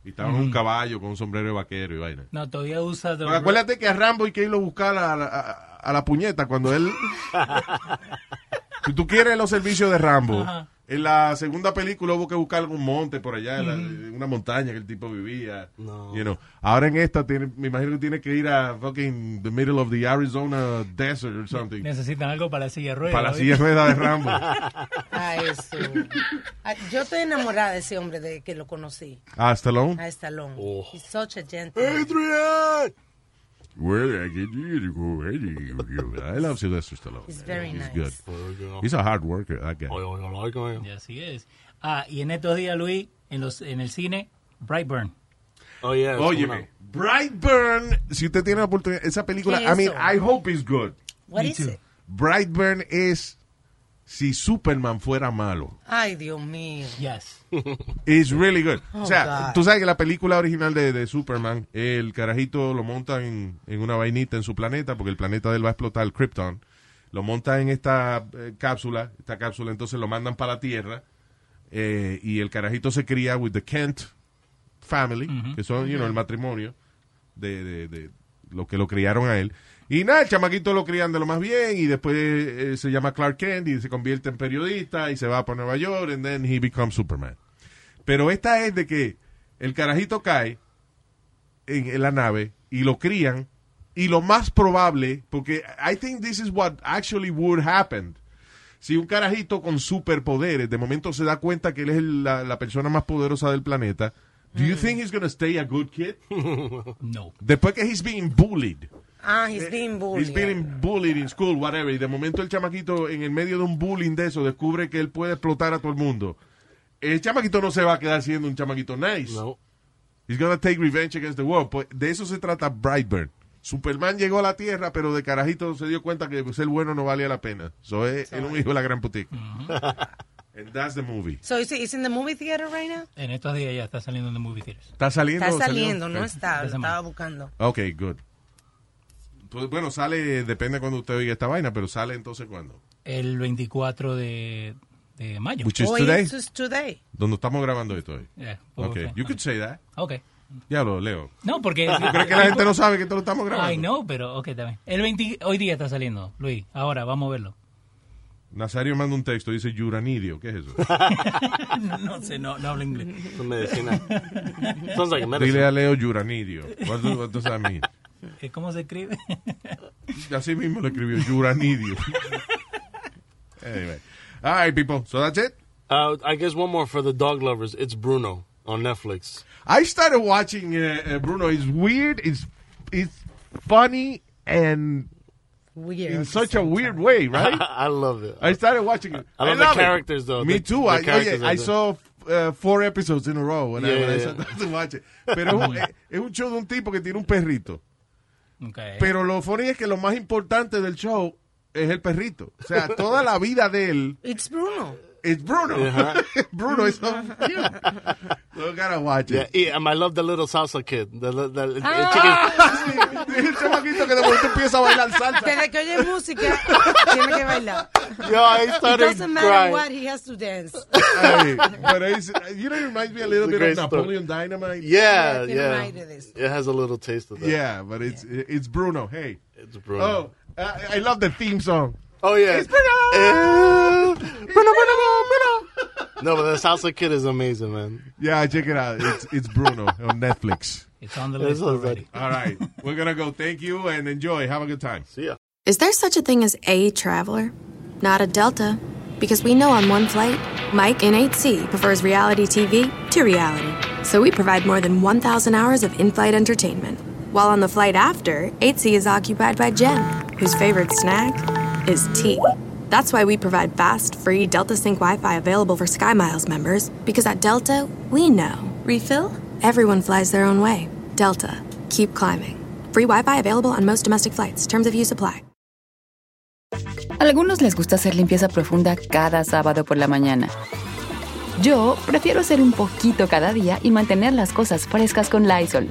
y está en un caballo con un sombrero de vaquero y vaina. No, todavía usa... Pero acuérdate que a Rambo hay que irlo a buscar a, la- a- a la puñeta cuando él... si tú quieres los servicios de Rambo, Ajá. En la segunda película hubo que buscar algún monte por allá, en la- Ujú. en una montaña que el tipo vivía. You know. Ahora en esta, tiene, me imagino que tiene que ir a fucking the middle of the Arizona desert or something. Necesitan algo para la silla de ruedas. Para la silla de ruedas de Rambo. A eso. Ah, Yo estoy enamorada de ese hombre de que lo conocí. Ah, Stallone. A Stallone. Oh. He's such a gentleman. Adrian! Well, I to go ready. I love Sylvester Stallone. He's very He's nice. good. He's a hard worker, that guy. Y así es. Ah, y en estos días, Luis, en, los, en el cine, Brightburn. Oh, yeah. Óyeme, Brightburn, si usted tiene la oportunidad, esa película, ¿Qué I mean, eso? I hope it's good. What is it? Brightburn es si Superman fuera malo. Ay, Dios mío. Yes. It's really good. Oh, o sea, God. tú sabes que la película original de, de Superman, el carajito lo monta en, en una vainita en su planeta, porque el planeta de él va a explotar, el Krypton. Lo monta en esta eh, cápsula, esta cápsula entonces lo mandan para la Tierra, eh, y el carajito se cría with the Kent family, que son, you know, el matrimonio de, de, de lo que lo criaron a él. Y nada, el chamaquito lo crían de lo más bien y después eh, se llama Clark Kent y se convierte en periodista y se va para Nueva York and then he becomes Superman. Pero esta es de que el carajito cae en, en la nave y lo crían y lo más probable, porque I think this is what actually would happen. Si un carajito con superpoderes de momento se da cuenta que él es la, la persona más poderosa del planeta, do you think he's going to stay a good kid? No. Después que he's being bullied. Ah, he's being bullied. He's being bullied in school, whatever. Y de momento el chamaquito, en el medio de un bullying de eso, descubre que él puede explotar a todo el mundo. El chamaquito no se va a quedar siendo un chamaquito nice. No. He's gonna take revenge against the world. Pues de eso se trata Brightburn. Superman llegó a la Tierra, pero de carajito se dio cuenta que ser bueno no valía la pena. So es, era un hijo de la gran putica. And that's the movie. So is it is in the movie theater right now? En estos días ya está saliendo en the movie theaters. ¿Está saliendo? Está saliendo, no está. Lo estaba buscando. Ok, good. Pues, bueno, sale, depende cuando usted oiga esta vaina, pero sale entonces cuando. El 24 de, de mayo. Which is Hoy today. es today. Donde estamos grabando esto hoy. Yeah, Ok, okay. you could say that. Ok. Ya lo leo. No, porque... ¿Tú crees que la gente no sabe que esto lo estamos grabando? Ay, no, pero ok, también. El 20, hoy día está saliendo, Luis. Ahora, vamos a verlo. Nazario manda un texto, dice Yuranidio. ¿Qué es eso? no, no sé, no, no hablo inglés. medicina. Sounds like a medicine. Dile a Leo Yuranidio. What does, what does that mean? ¿Cómo se escribe? Así mismo lo escribió, Yuranidio. anyway. All right, people. So that's it? Uh, I guess one more for the dog lovers. It's Bruno on Netflix. I started watching uh, uh, Bruno. It's weird. It's it's funny and Weird. in such a weird way, right? I love it. I started watching it. I love the it. characters, though. Me The- too. the I, oh, yeah, I saw uh, four episodes in a row when, I, Yeah, when I yeah, sat yeah. down to watch it. Pero es un, es un show de un tipo que tiene un perrito. Okay. Pero lo funny es que lo más importante del show es el perrito. O sea, toda la vida de él It's Bruno. Es Bruno. Ajá. Bruno is so cute. So gotta watch it. yeah, and I love the little salsa kid. The, the, the, the Ah. el chamaquito que de momento empieza a bailar salsa. Desde que oye música, tiene que bailar. chicken. Yo, I It started doesn't matter crying. what, he has to dance. Hey, but it's, you know, it reminds me a little It's a bit of great story. Napoleon Dynamite. Yeah, Yeah, yeah. un aire. It has a little taste of that. Yeah, but it's it's Bruno. Hey. It's Bruno. Oh, I, I love the theme song. Oh, yeah. It's Bruno. Bruno, Bruno, Bruno. No, but the salsa kid is amazing, man. Yeah, check it out. It's it's Bruno on Netflix. It's on the It's list on already. All right, we're gonna go. Thank you and enjoy. Have a good time. See ya. Is there such a thing as a traveler? Not a Delta. Because we know on one flight, Mike in 8C prefers reality TV to reality. So we provide more than 1,000 hours of in flight entertainment. While on the flight after, 8C is occupied by Jen, whose favorite snack is tea. That's why we provide fast, free Delta Sync Wi Fi available for SkyMiles members. Because at Delta, we know. Refill? Everyone flies their own way. Delta. Keep climbing. Free Wi Fi available on most domestic flights. Terms of use apply. Algunos les gusta hacer limpieza profunda cada sábado por la mañana. Yo prefiero hacer un poquito cada día y mantener las cosas frescas con Lysol.